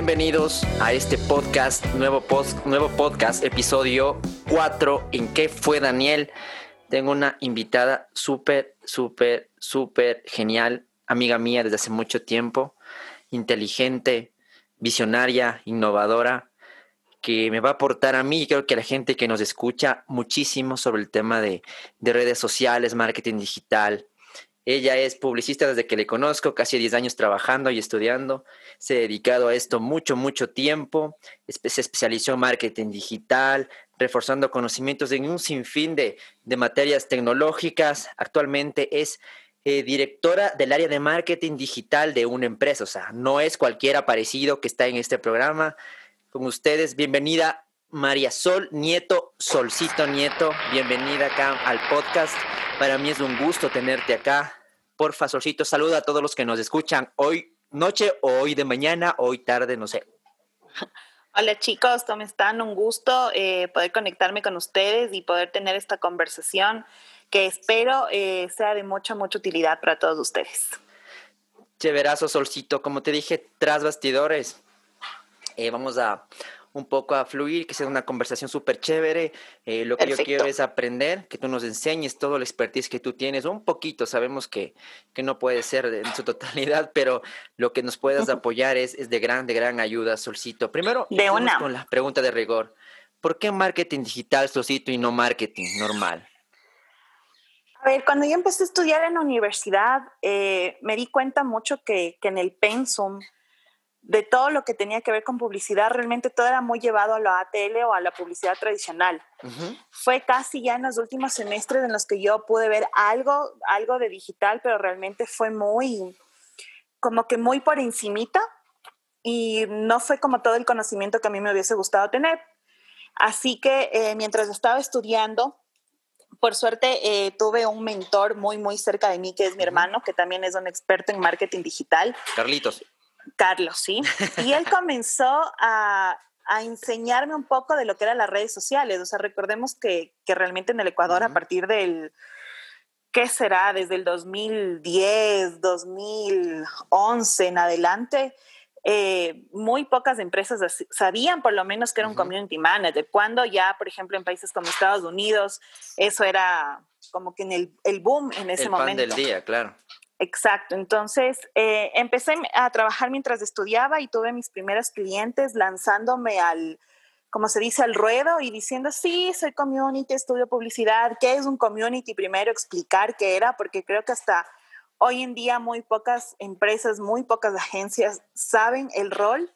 Bienvenidos a este podcast, nuevo, nuevo podcast, episodio 4. ¿En qué fue Daniel? Tengo una invitada súper, súper, súper genial, amiga mía desde hace mucho tiempo, inteligente, visionaria, innovadora, que me va a aportar a mí y creo que a la gente que nos escucha muchísimo sobre el tema de, de redes sociales, marketing digital, ella es publicista desde que le conozco, casi 10 años trabajando y estudiando. Se ha dedicado a esto mucho, mucho tiempo. Se especializó en marketing digital, reforzando conocimientos en un sinfín de, de materias tecnológicas. Actualmente es eh, directora del área de marketing digital de una empresa. O sea, no es cualquiera parecido que está en este programa. Con ustedes, bienvenida María Sol Nieto, Solcito Nieto. Bienvenida acá al podcast. Para mí es un gusto tenerte acá. Porfa, Solcito, saluda a todos los que nos escuchan hoy noche o hoy de mañana, hoy tarde, no sé. Hola chicos, ¿cómo están? Un gusto eh, poder conectarme con ustedes y poder tener esta conversación que espero eh, sea de mucha, mucha utilidad para todos ustedes. Chéverazo, Solcito. Como te dije, tras bastidores, eh, vamos a un poco a fluir, que sea una conversación súper chévere. Eh, lo que yo quiero es aprender, que tú nos enseñes todo el expertise que tú tienes, un poquito, sabemos que, que no puede ser en su totalidad, pero lo que nos puedas apoyar es, es de gran, de gran ayuda, Solcito. Primero, de una. con la pregunta de rigor. ¿Por qué marketing digital, Solcito, y no marketing normal? A ver, cuando yo empecé a estudiar en la universidad, eh, me di cuenta mucho que, que en el pensum de todo lo que tenía que ver con publicidad, realmente todo era muy llevado a la ATL o a la publicidad tradicional. Fue casi ya en los últimos semestres en los que yo pude ver algo, algo de digital, pero realmente fue muy, como que muy por encimita y no fue como todo el conocimiento que a mí me hubiese gustado tener. Así que eh, mientras estaba estudiando, por suerte eh, tuve un mentor muy, muy cerca de mí, que es mi hermano, que también es un experto en marketing digital. Carlitos. Carlos, sí. Y él comenzó a, enseñarme un poco de lo que eran las redes sociales. O sea, recordemos que, realmente en el Ecuador, a partir del, ¿qué será? Desde el 2010, 2011 en adelante, eh, muy pocas empresas sabían por lo menos que era un community manager. Cuando ya, por ejemplo, en países como Estados Unidos, eso era como que en el, el boom en ese el momento. Pan del día, claro. Exacto, entonces eh, empecé a trabajar mientras estudiaba y tuve mis primeros clientes lanzándome al, como se dice, al ruedo y diciendo, sí, soy community, estudio publicidad, ¿qué es un community? Primero explicar qué era, porque creo que hasta hoy en día muy pocas empresas, muy pocas agencias saben el rol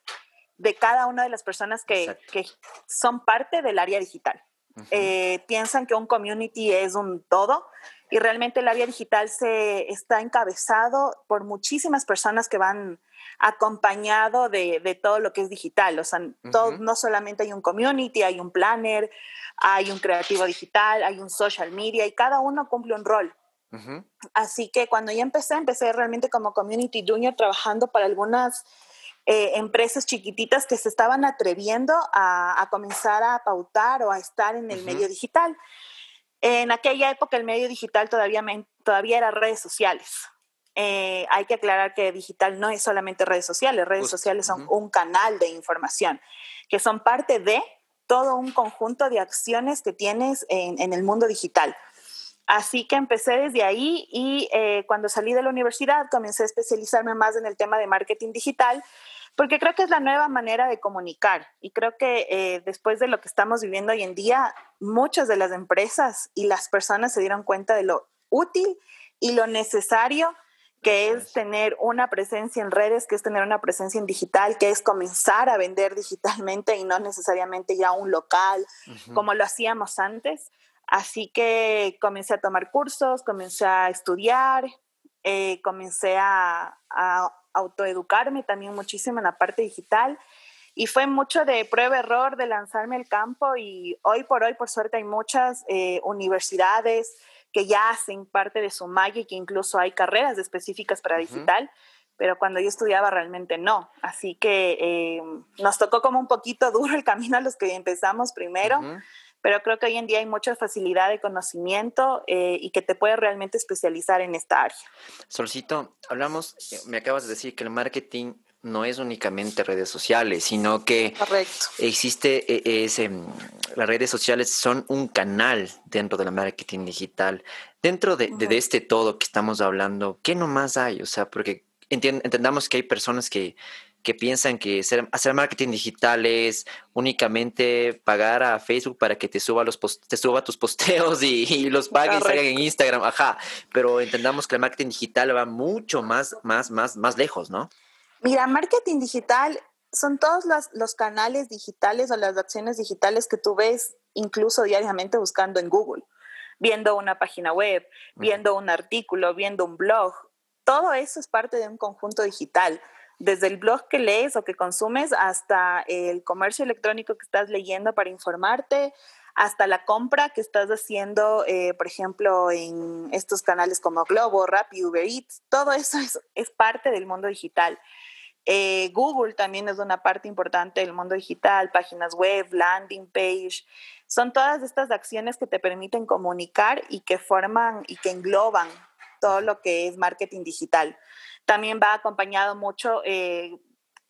de cada una de las personas que, que son parte del área digital. Eh, piensan que un community es un todo y realmente el área digital se está encabezado por muchísimas personas que van acompañado de, de todo lo que es digital. O sea, no solamente hay un community, hay un planner, hay un creativo digital, hay un social media y cada uno cumple un rol. Así que cuando yo empecé, empecé realmente como community junior trabajando para algunas eh, empresas chiquititas que se estaban atreviendo a, a, comenzar a pautar o a estar en el medio digital. En aquella época el medio digital todavía, todavía era redes sociales. Eh, hay que aclarar que digital no es solamente redes sociales, redes sociales son un canal de información, que son parte de todo un conjunto de acciones que tienes en, el mundo digital. Así que empecé desde ahí y eh, cuando salí de la universidad comencé a especializarme más en el tema de marketing digital porque creo que es la nueva manera de comunicar y creo que eh, después de lo que estamos viviendo hoy en día, muchas de las empresas y las personas se dieron cuenta de lo útil y lo necesario que es tener una presencia en redes, que es tener una presencia en digital, que es comenzar a vender digitalmente y no necesariamente ya un local como lo hacíamos antes. Así que comencé a tomar cursos, comencé a estudiar, eh, comencé a, a autoeducarme también muchísimo en la parte digital. Y fue mucho de prueba-error, de lanzarme al campo. Y hoy por hoy, por suerte, hay muchas eh, universidades que ya hacen parte de su malla y que incluso hay carreras específicas para digital, pero cuando yo estudiaba realmente no. Así que eh, nos tocó como un poquito duro el camino a los que empezamos primero pero creo que hoy en día hay mucha facilidad de conocimiento eh, y que te puedes realmente especializar en esta área. Solcito, hablamos, eh, me acabas de decir que el marketing no es únicamente redes sociales, sino que existe e, ese, em, las redes sociales son un canal dentro del marketing digital. Dentro de, este todo que estamos hablando, ¿qué nomás hay? O sea, porque entendamos que hay personas que, piensan que hacer marketing digital es únicamente pagar a Facebook para que te suba los te suba tus posteos y, los pague y salgan en Instagram, ajá. Pero entendamos que el marketing digital va mucho más, más, más, más lejos, ¿no? Mira, marketing digital son todos los, canales digitales o las acciones digitales que tú ves incluso diariamente buscando en Google, viendo una página web, viendo un artículo, viendo un blog. Todo eso es parte de un conjunto digital. Desde el blog que lees o que consumes hasta el comercio electrónico que estás leyendo para informarte, hasta la compra que estás haciendo, eh, por ejemplo, en estos canales como Globo, Rappi, Uber Eats, todo eso es parte del mundo digital. Eh, Google también es una parte importante del mundo digital, páginas web, landing page. Son todas estas acciones que te permiten comunicar y que forman y que engloban todo lo que es marketing digital. También va acompañado mucho, eh,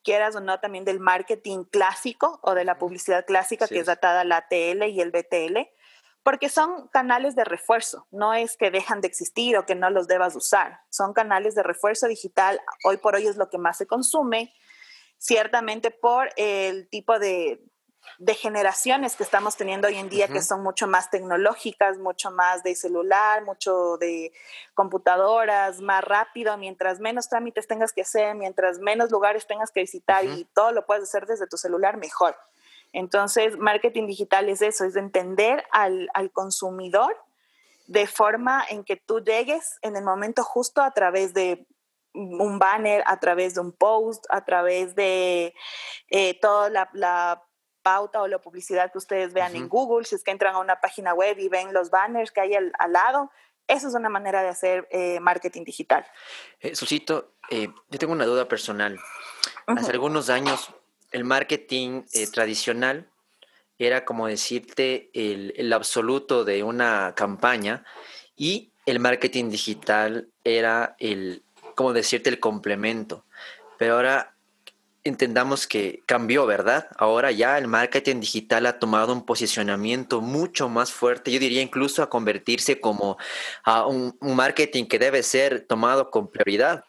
quieras o no, también del marketing clásico o de la publicidad clásica, que es datada la TL y el BTL porque son canales de refuerzo, no es que dejan de existir o que no los debas usar, son canales de refuerzo digital, hoy por hoy es lo que más se consume, ciertamente por el tipo de, generaciones que estamos teniendo hoy en día, que son mucho más tecnológicas, mucho más de celular, mucho de computadoras, más rápido, mientras menos trámites tengas que hacer, mientras menos lugares tengas que visitar y todo lo puedes hacer desde tu celular, mejor. Entonces, marketing digital es eso, es entender al, consumidor de forma en que tú llegues en el momento justo a través de un banner, a través de un post, a través de eh, toda la, pauta o la publicidad que ustedes vean en Google, si es que entran a una página web y ven los banners que hay al, lado. Esa es una manera de hacer eh, marketing digital. Eh, Susito, eh, yo tengo una duda personal. Hace algunos años el marketing eh, tradicional era como decirte el, absoluto de una campaña y el marketing digital era el, como decirte, el complemento. Pero ahora entendamos que cambió, ¿verdad? Ahora ya el marketing digital ha tomado un posicionamiento mucho más fuerte, yo diría incluso a convertirse como a un, un marketing que debe ser tomado con prioridad.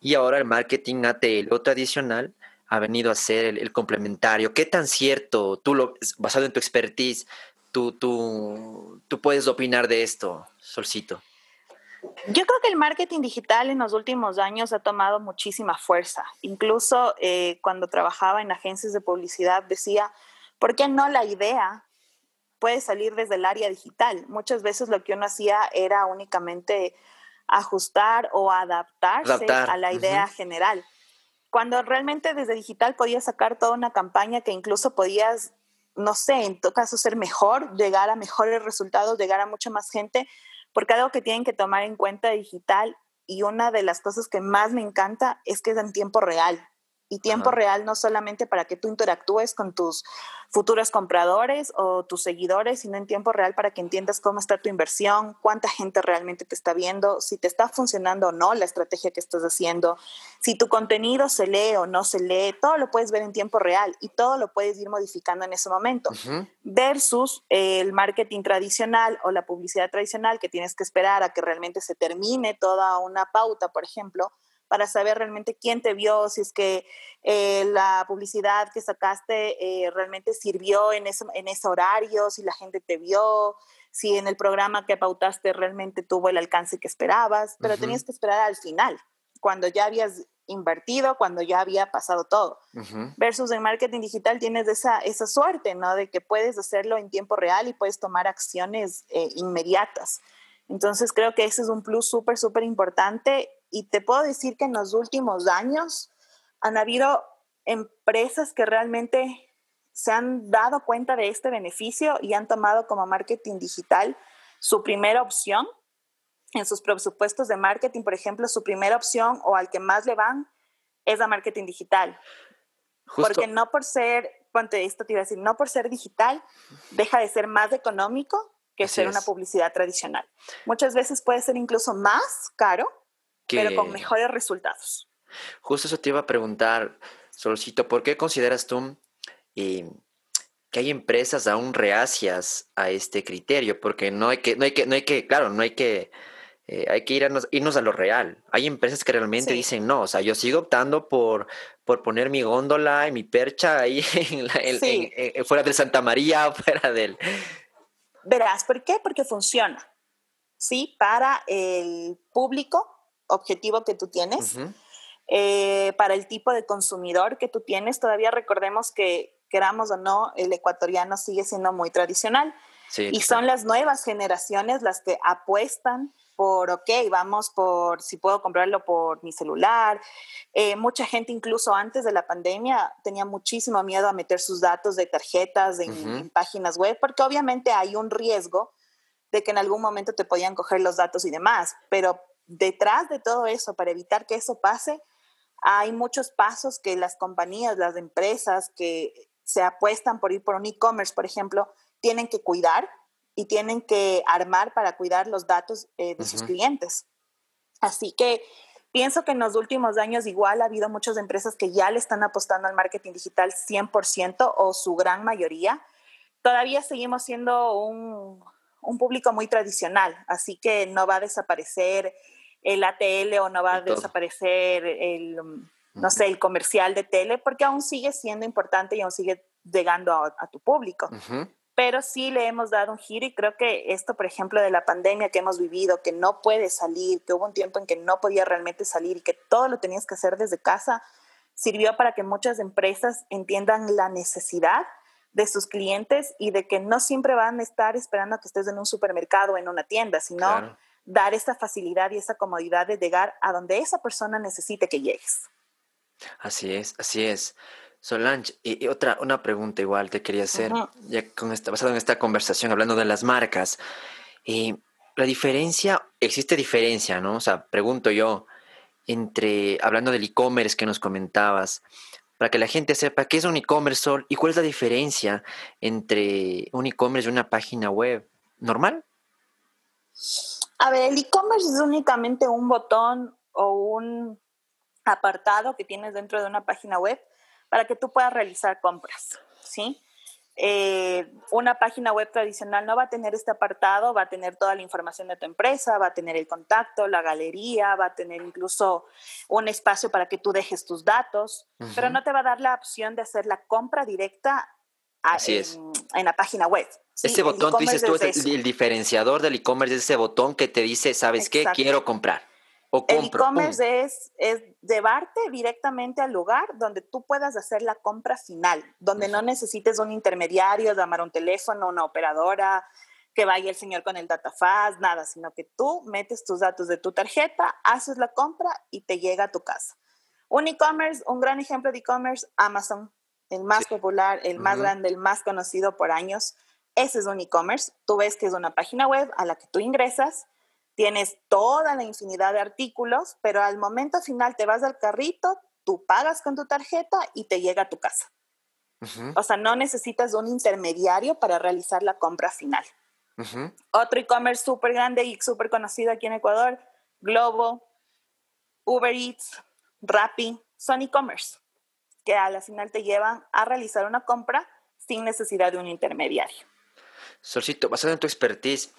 Y ahora el marketing ATL tradicional ha venido a ser el, complementario. ¿Qué tan cierto, tú lo, basado en tu expertise, tú, tú, tú puedes opinar de esto, Solcito? Yo creo que el marketing digital en los últimos años ha tomado muchísima fuerza. Incluso eh, cuando trabajaba en agencias de publicidad decía, ¿por qué no la idea puede salir desde el área digital? Muchas veces lo que uno hacía era únicamente ajustar o adaptarse a la idea general cuando realmente desde digital podías sacar toda una campaña que incluso podías, no sé, en todo caso ser mejor, llegar a mejores resultados, llegar a mucha más gente, porque algo que tienen que tomar en cuenta digital y una de las cosas que más me encanta es que es en tiempo real y tiempo real no solamente para que tú interactúes con tus futuros compradores o tus seguidores, sino en tiempo real para que entiendas cómo está tu inversión, cuánta gente realmente te está viendo, si te está funcionando o no la estrategia que estás haciendo, si tu contenido se lee o no se lee, todo lo puedes ver en tiempo real y todo lo puedes ir modificando en ese momento. Versus el marketing tradicional o la publicidad tradicional que tienes que esperar a que realmente se termine toda una pauta, por ejemplo, para saber realmente quién te vio, si es que eh, la publicidad que sacaste eh, realmente sirvió en ese, en ese horario, si la gente te vio, si en el programa que pautaste realmente tuvo el alcance que esperabas, pero tenías que esperar al final, cuando ya habías invertido, cuando ya había pasado todo. Versus en marketing digital tienes esa, esa suerte, ¿no? De que puedes hacerlo en tiempo real y puedes tomar acciones eh, inmediatas. Entonces creo que ese es un plus súper, súper importante y te puedo decir que en los últimos años han habido empresas que realmente se han dado cuenta de este beneficio y han tomado como marketing digital su primera opción en sus presupuestos de marketing, por ejemplo, su primera opción o al que más le van es a marketing digital. Porque no por ser, ponte esto te iba a decir, no por ser digital, deja de ser más económico que ser una publicidad tradicional. Muchas veces puede ser incluso más caro, pero con mejores resultados. Justo eso te iba a preguntar, Solcito, ¿por qué consideras tú eh, que hay empresas aún reacias a este criterio? Porque no hay que, no hay que, no hay que, claro, no hay que, eh, hay que irnos, irnos a lo real. Hay empresas que realmente dicen no, o sea, yo sigo optando por, por poner mi góndola y mi percha ahí en fuera de Santa María, fuera del. Verás, ¿por qué? Porque funciona. ¿sí? Para el público objetivo que tú tienes, eh, para el tipo de consumidor que tú tienes. Todavía recordemos que, queramos o no, el ecuatoriano sigue siendo muy tradicional. y son las nuevas generaciones las que apuestan por, ok, vamos por, si puedo comprarlo por mi celular. Eh, mucha gente incluso antes de la pandemia tenía muchísimo miedo a meter sus datos de tarjetas en páginas web, porque obviamente hay un riesgo de que en algún momento te podían coger los datos y demás, pero detrás de todo eso, para evitar que eso pase, hay muchos pasos que las compañías, las empresas que se apuestan por ir por un e-commerce, por ejemplo, tienen que cuidar y tienen que armar para cuidar los datos eh, de sus clientes. Así que pienso que en los últimos años igual ha habido muchas empresas que ya le están apostando al marketing digital 100% o su gran mayoría. Todavía seguimos siendo un, un público muy tradicional, así que no va a desaparecer el ATL o no va a desaparecer el, um, no sé, el comercial de tele, porque aún sigue siendo importante y aún sigue llegando a, tu público. Pero sí le hemos dado un giro y creo que esto, por ejemplo, de la pandemia que hemos vivido, que no puede salir, que hubo un tiempo en que no podía realmente salir y que todo lo tenías que hacer desde casa, sirvió para que muchas empresas entiendan la necesidad de sus clientes y de que no siempre van a estar esperando a que estés en un supermercado o en una tienda, sino dar esa facilidad y esa comodidad de llegar a donde esa persona necesite que llegues. Así es, así es. Solange, y, otra, una pregunta igual te quería hacer, ya con esta, basado en esta conversación, hablando de las marcas. y la diferencia, existe diferencia, ¿no? O sea, pregunto yo, entre, hablando del e-commerce que nos comentabas, para que la gente sepa qué es un e-commerce y cuál es la diferencia entre un e-commerce y una página web normal. A ver, el e-commerce es únicamente un botón o un apartado que tienes dentro de una página web para que tú puedas realizar compras, ¿sí? Eh, una página web tradicional no va a tener este apartado, va a tener toda la información de tu empresa, va a tener el contacto, la galería, va a tener incluso un espacio para que tú dejes tus datos, pero no te va a dar la opción de hacer la compra directa en, la página web. Ese botón, tú dices tú, es el, diferenciador del e-commerce, es ese botón que te dice, ¿sabes qué? Quiero comprar. El e-commerce es, es, llevarte directamente al lugar donde tú puedas hacer la compra final, donde no necesites un intermediario, llamar un teléfono, una operadora, que vaya el señor con el datafaz, nada, sino que tú metes tus datos de tu tarjeta, haces la compra y te llega a tu casa. Un e-commerce, un gran ejemplo de e-commerce, Amazon, el más popular, el más grande, el más conocido por años. Ese es un e-commerce. Tú ves que es una página web a la que tú ingresas tienes toda la infinidad de artículos, pero al momento final te vas al carrito, tú pagas con tu tarjeta y te llega a tu casa. O sea, no necesitas un intermediario para realizar la compra final. Otro e-commerce súper grande y súper conocido aquí en Ecuador, Globo, Uber Eats, Rappi, son e-commerce, que a la final te llevan a realizar una compra sin necesidad de un intermediario. Solcito, basado en tu expertise,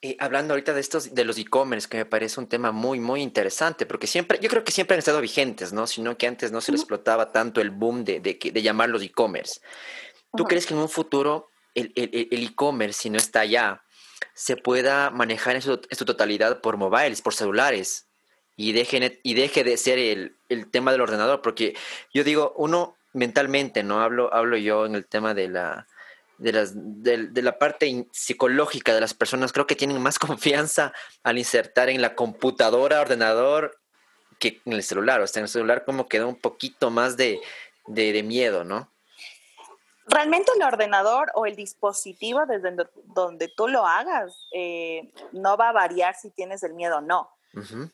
eh, hablando ahorita de estos, de los e-commerce, que me parece un tema muy, muy interesante, porque siempre, yo creo que siempre han estado vigentes, ¿no? Sino que antes no se les explotaba tanto el boom de, de, de llamarlos e-commerce. ¿Tú crees que en un futuro el e-commerce, si no está ya, se pueda manejar en su, totalidad por mobiles, por celulares, y deje, y deje de ser el, el tema del ordenador? Porque yo digo, uno mentalmente, ¿no? Hablo, hablo yo en el tema de la de, las, de, la parte psicológica de las personas, creo que tienen más confianza al insertar en la computadora, ordenador, que en el celular. O sea, en el celular como queda un poquito más de, miedo, ¿no? Realmente el ordenador o el dispositivo desde donde tú lo hagas eh, no va a variar si tienes el miedo o no.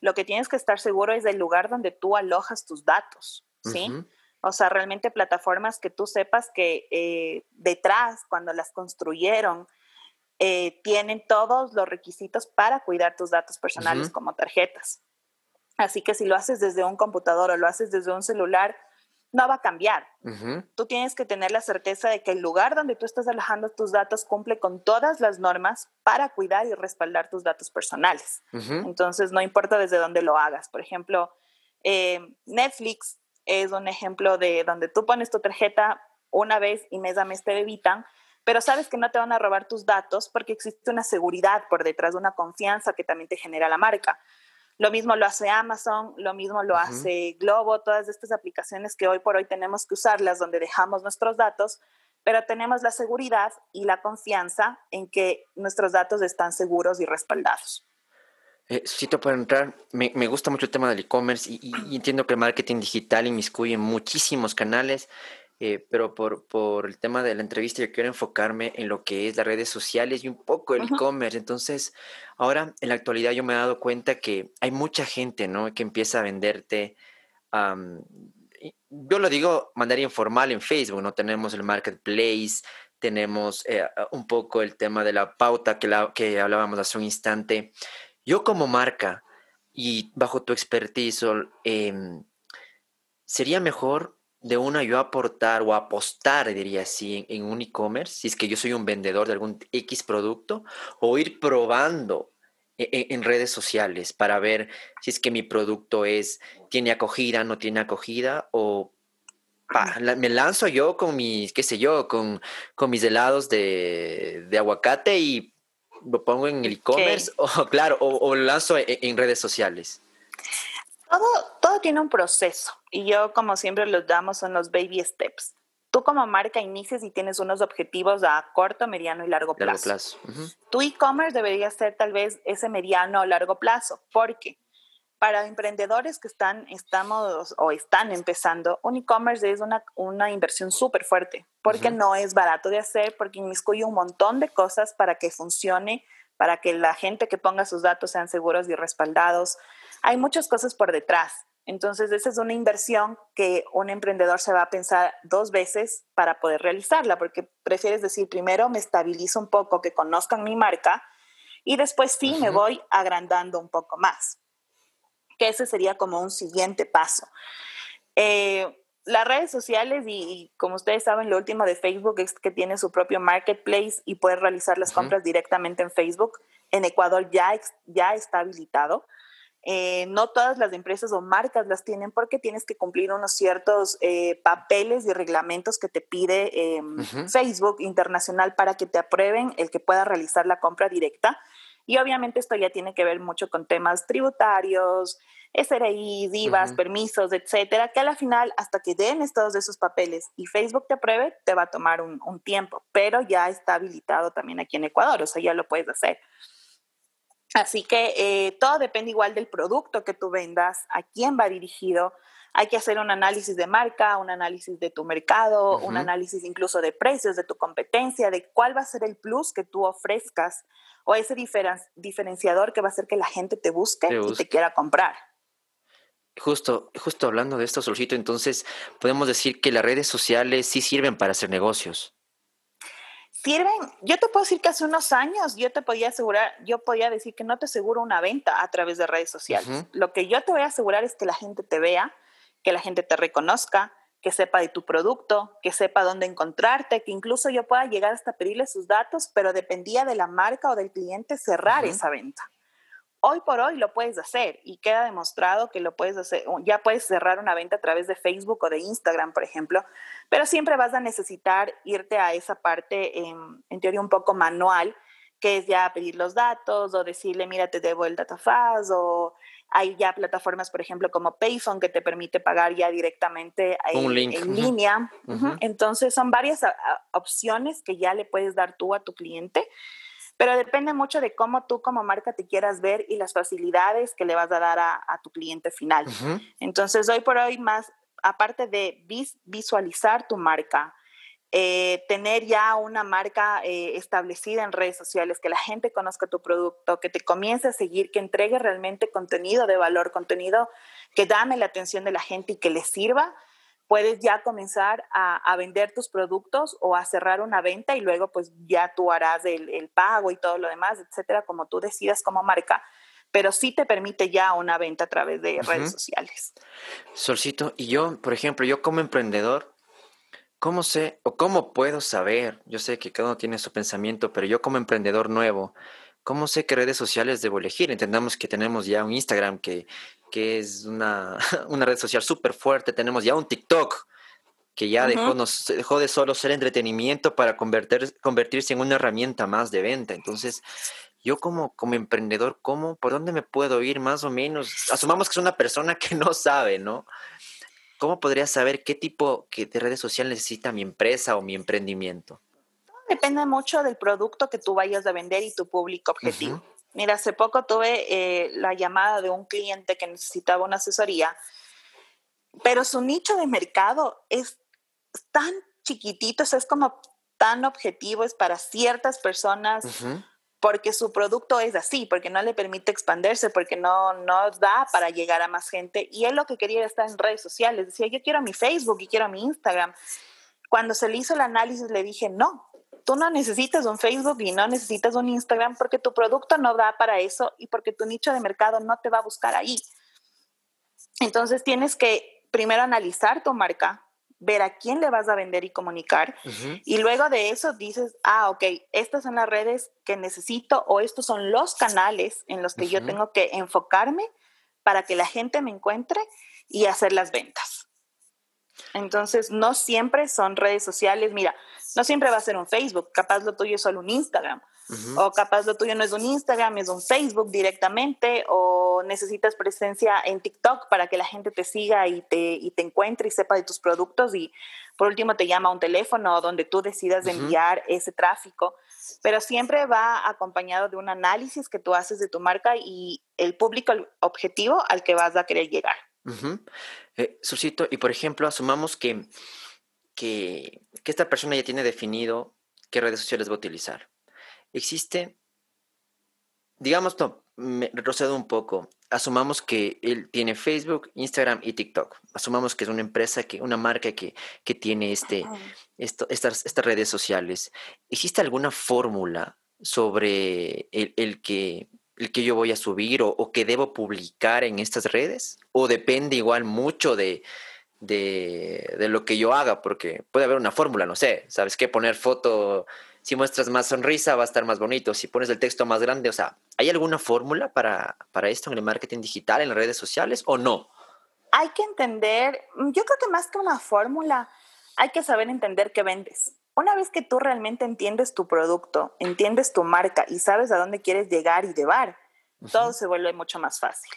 Lo que tienes que estar seguro es del lugar donde tú alojas tus datos, ¿sí? O sea, realmente plataformas que tú sepas que eh, detrás, cuando las construyeron, eh, tienen todos los requisitos para cuidar tus datos personales como tarjetas. Así que si lo haces desde un computador o lo haces desde un celular, no va a cambiar. Tú tienes que tener la certeza de que el lugar donde tú estás alojando tus datos cumple con todas las normas para cuidar y respaldar tus datos personales. Entonces, no importa desde dónde lo hagas. Por ejemplo, eh, Netflix es un ejemplo de donde tú pones tu tarjeta una vez y mes a mes te debitan, pero sabes que no te van a robar tus datos porque existe una seguridad por detrás, de una confianza que también te genera la marca. Lo mismo lo hace Amazon, lo mismo lo hace Globo, todas estas aplicaciones que hoy por hoy tenemos que usarlas donde dejamos nuestros datos, pero tenemos la seguridad y la confianza en que nuestros datos están seguros y respaldados. Eh, te para entrar, me, gusta mucho el tema del e-commerce y, y, entiendo que el marketing digital inmiscuye en muchísimos canales eh, pero por, por, el tema de la entrevista yo quiero enfocarme en lo que es las redes sociales y un poco el e-commerce. Entonces, ahora en la actualidad yo me he dado cuenta que hay mucha gente, ¿no? Que empieza a venderte, yo lo digo manera informal en Facebook, ¿no? Tenemos el marketplace, tenemos eh, un poco el tema de la pauta que, la, que hablábamos hace un instante. Yo como marca y bajo tu expertise, em, sería mejor de una yo aportar o apostar, diría así, en, un e-commerce, si es que yo soy un vendedor de algún X producto, o ir probando e, e, en, redes sociales para ver si es que mi producto es, tiene acogida, no tiene acogida, o me lanzo yo con mis, qué sé yo, con, con mis helados de, aguacate y lo pongo en el e-commerce, o claro, o, o lanzo en, en redes sociales. Todo, todo tiene un proceso y yo como siempre los damos son los baby steps. Tú como marca inicias y tienes unos objetivos a corto, mediano y largo plazo. Tu e-commerce debería ser tal vez ese mediano o largo plazo, porque para emprendedores que están, estamos o están empezando, un e-commerce es una, una inversión súper fuerte, porque no es barato de hacer, porque inmiscuye un montón de cosas para que funcione, para que la gente que ponga sus datos sean seguros y respaldados hay muchas cosas por detrás. Entonces, esa es una inversión que un emprendedor se va a pensar dos veces para poder realizarla, porque prefieres decir, primero me estabilizo un poco, que conozcan mi marca, y después sí me voy agrandando un poco más, que ese sería como un siguiente paso. Eh, las redes sociales y, como ustedes saben, lo último de Facebook es que tiene su propio marketplace y puede realizar las compras directamente en Facebook. En Ecuador ya, ya está habilitado. Eh, no todas las empresas o marcas las tienen porque tienes que cumplir unos ciertos eh, papeles y reglamentos que te pide em, Facebook internacional para que te aprueben el que pueda realizar la compra directa. Y obviamente esto ya tiene que ver mucho con temas tributarios, SRI, divas, permisos, etcétera, que a la final, hasta que den todos esos papeles y Facebook te apruebe, te va a tomar un, un tiempo, pero ya está habilitado también aquí en Ecuador, o sea, ya lo puedes hacer. Así que eh, todo depende igual del producto que tú vendas, a quién va dirigido. Hay que hacer un análisis de marca, un análisis de tu mercado, un análisis incluso de precios, de tu competencia, de cuál va a ser el plus que tú ofrezcas o ese diferenciador que va a hacer que la gente te busque, y te quiera comprar. Justo, justo hablando de esto, Solcito, entonces podemos decir que las redes sociales sí sirven para hacer negocios sirven, yo te puedo decir que hace unos años yo te podía asegurar, yo podía decir que no te aseguro una venta a través de redes sociales. Lo que yo te voy a asegurar es que la gente te vea, que la gente te reconozca, que sepa de tu producto, que sepa dónde encontrarte, que incluso yo pueda llegar hasta pedirle sus datos, pero dependía de la marca o del cliente cerrar esa venta hoy por hoy lo puedes hacer y queda demostrado que lo puedes hacer, ya puedes cerrar una venta a través de Facebook o de Instagram, por ejemplo, pero siempre vas a necesitar irte a esa parte en, teoría un poco manual, que es ya pedir los datos o decirle, mira, te debo el datafaz o hay ya plataformas, por ejemplo, como Payphone que te permite pagar ya directamente en, línea. Entonces, son varias opciones que ya le puedes dar tú a tu cliente pero depende mucho de cómo tú como marca te quieras ver y las facilidades que le vas a dar a, tu cliente final. Entonces, hoy por hoy, más, aparte de visualizar tu marca, eh, tener ya una marca eh, establecida en redes sociales, que la gente conozca tu producto, que te comience a seguir, que entregue realmente contenido de valor, contenido que dame la atención de la gente y que le sirva, puedes ya comenzar a, vender tus productos o a cerrar una venta y luego pues ya tú harás el, pago y todo lo demás, etcétera, como tú decidas como marca. pero sí te permite ya una venta a través de redes sociales. Solcito, y yo, por ejemplo, yo como emprendedor, ¿cómo sé o cómo puedo saber? Yo sé que cada uno tiene su pensamiento, pero yo como emprendedor nuevo, ¿cómo sé qué redes sociales debo elegir? Entendamos que tenemos ya un Instagram que, que es una, una red social súper fuerte, tenemos ya un TikTok que ya dejó, nos, dejó de solo ser entretenimiento para convertir, convertirse en una herramienta más de venta. Entonces, yo como, como emprendedor, ¿cómo, por dónde me puedo ir más o menos? Asumamos que es una persona que no sabe, ¿no? ¿Cómo podría saber qué tipo de redes sociales necesita mi empresa o mi emprendimiento? Depende mucho del producto que tú vayas a vender y tu público objetivo. Mira, hace poco tuve eh, la llamada de un cliente que necesitaba una asesoría, pero su nicho de mercado es tan chiquitito, es como tan objetivo, es para ciertas personas porque su producto es así, porque no le permite expandirse, porque no, no da para llegar a más gente. Y él lo que quería era estar en redes sociales. Decía, yo quiero mi Facebook y quiero mi Instagram. Cuando se le hizo el análisis, le dije, no, tú no necesitas un Facebook y no necesitas un Instagram porque tu producto no da para eso y porque tu nicho de mercado no te va a buscar ahí. Entonces tienes que primero analizar tu marca, ver a quién le vas a vender y comunicar. Y luego de eso dices, ah, ok, estas son las redes que necesito o estos son los canales en los que yo tengo que enfocarme para que la gente me encuentre y hacer las ventas. Entonces, no siempre son redes sociales. Mira, no siempre va a ser un Facebook, capaz lo tuyo es solo un Instagram. O capaz lo tuyo no es un Instagram, es un Facebook directamente, o necesitas presencia en TikTok para que la gente te siga y te, y te encuentre y sepa de tus productos. Y por último te llama un teléfono donde tú decidas enviar ese tráfico. Pero siempre va acompañado de un análisis que tú haces de tu marca y el público objetivo al que vas a querer llegar. Eh, Susito, y por ejemplo, asumamos que, que, que esta persona ya tiene definido qué redes sociales va a utilizar existe, digamos, no, me retrocedo un poco. Asumamos que él tiene Facebook, Instagram y TikTok. Asumamos que es una empresa, que, una marca que, que tiene este, esto, estas, estas redes sociales. ¿Existe alguna fórmula sobre el, el, que, el que yo voy a subir o, o, que debo publicar en estas redes? ¿O depende igual mucho de, de, de lo que yo haga? Porque puede haber una fórmula, no sé, ¿sabes qué? Poner foto si muestras más sonrisa va a estar más bonito, si pones el texto más grande, o sea, ¿hay alguna fórmula para, para esto en el marketing digital, en las redes sociales o no? Hay que entender, mm, yo creo que más que una fórmula, hay que saber entender qué vendes. Una vez que tú realmente entiendes tu producto, entiendes tu marca y sabes a dónde quieres llegar y llevar, todo se vuelve mucho más fácil.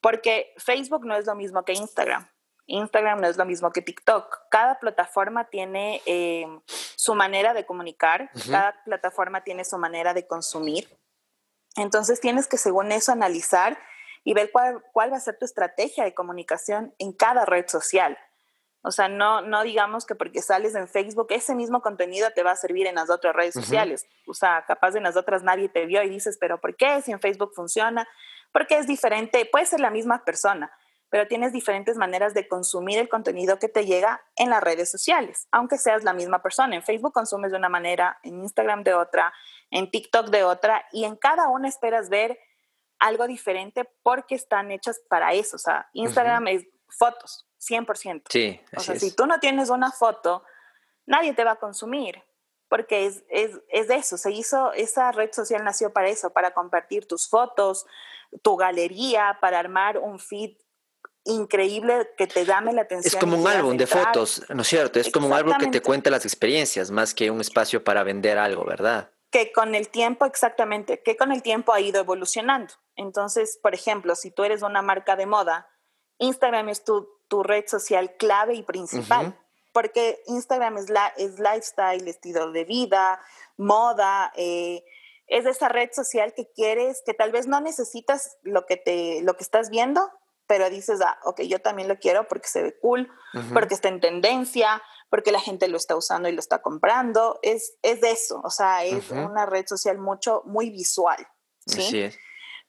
Porque Facebook no es lo mismo que Instagram. Instagram no es lo mismo que TikTok. Cada plataforma tiene eh, su manera de comunicar, cada plataforma tiene su manera de consumir. Entonces tienes que según eso analizar y ver cuál, va a ser tu estrategia de comunicación en cada red social. O sea, no, no digamos que porque sales en Facebook, ese mismo contenido te va a servir en las otras redes sociales. O sea, capaz en las otras nadie te vio y dices, pero ¿por qué? Si en Facebook funciona, porque es diferente, puede ser la misma persona, pero tienes diferentes maneras de consumir el contenido que te llega en las redes sociales, aunque seas la misma persona. En Facebook consumes de una manera, en Instagram de otra, en TikTok de otra, y en cada una esperas ver algo diferente porque están hechas para eso. O sea, Instagram es fotos, 100%. Sí, o sea, si tú no tienes una foto, nadie te va a consumir porque es, es, es, eso, se hizo, esa red social nació para eso, para compartir tus fotos, tu galería, para armar un feed increíble que te dame la atención. Es como un álbum de fotos, ¿no es cierto? Es como un álbum que te cuenta las experiencias más que un espacio para vender algo, ¿verdad? Que con el tiempo, exactamente, que con el tiempo ha ido evolucionando. Entonces, por ejemplo, si tú eres una marca de moda, Instagram es tu, tu red social clave y principal. Porque Instagram es, la, es lifestyle, estilo de vida, moda, eh, es esa red social que quieres, que tal vez no necesitas lo que, te, lo que estás viendo, pero dices, ah, ok, yo también lo quiero porque se ve cool, porque está en tendencia, porque la gente lo está usando y lo está comprando. Es, es de eso, o sea, es una red social mucho, muy visual. ¿sí?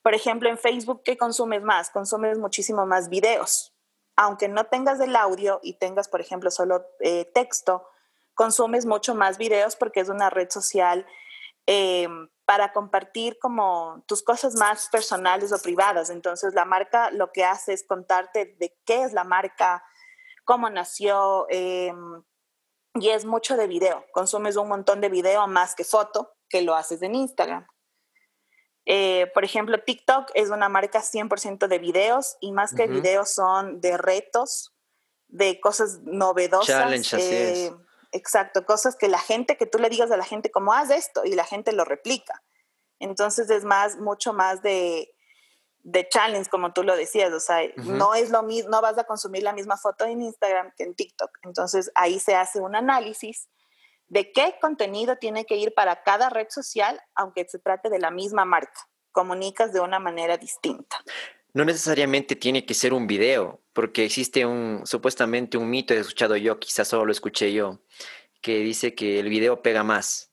Por ejemplo, en Facebook, ¿qué consumes más? Consumes muchísimo más videos. Aunque no tengas el audio y tengas, por ejemplo, solo eh, texto, consumes mucho más videos porque es una red social em, para compartir como tus cosas más personales o privadas. Entonces la marca lo que hace es contarte de qué es la marca, cómo nació, em, y es mucho de video. Consumes un montón de video más que foto, que lo haces en Instagram. Eh, por ejemplo, TikTok es una marca 100% de videos y más que videos son de retos, de cosas novedosas. Challenge, Exacto, cosas que la gente, que tú le digas a la gente como haz esto y la gente lo replica. Entonces es más, mucho más de, de challenge, como tú lo decías, o sea, no es lo mismo, no vas a consumir la misma foto en Instagram que en TikTok. Entonces ahí se hace un análisis de qué contenido tiene que ir para cada red social, aunque se trate de la misma marca. Comunicas de una manera distinta. No necesariamente tiene que ser un video, porque existe un, supuestamente un mito, he escuchado yo, quizás solo lo escuché yo, que dice que el video pega más.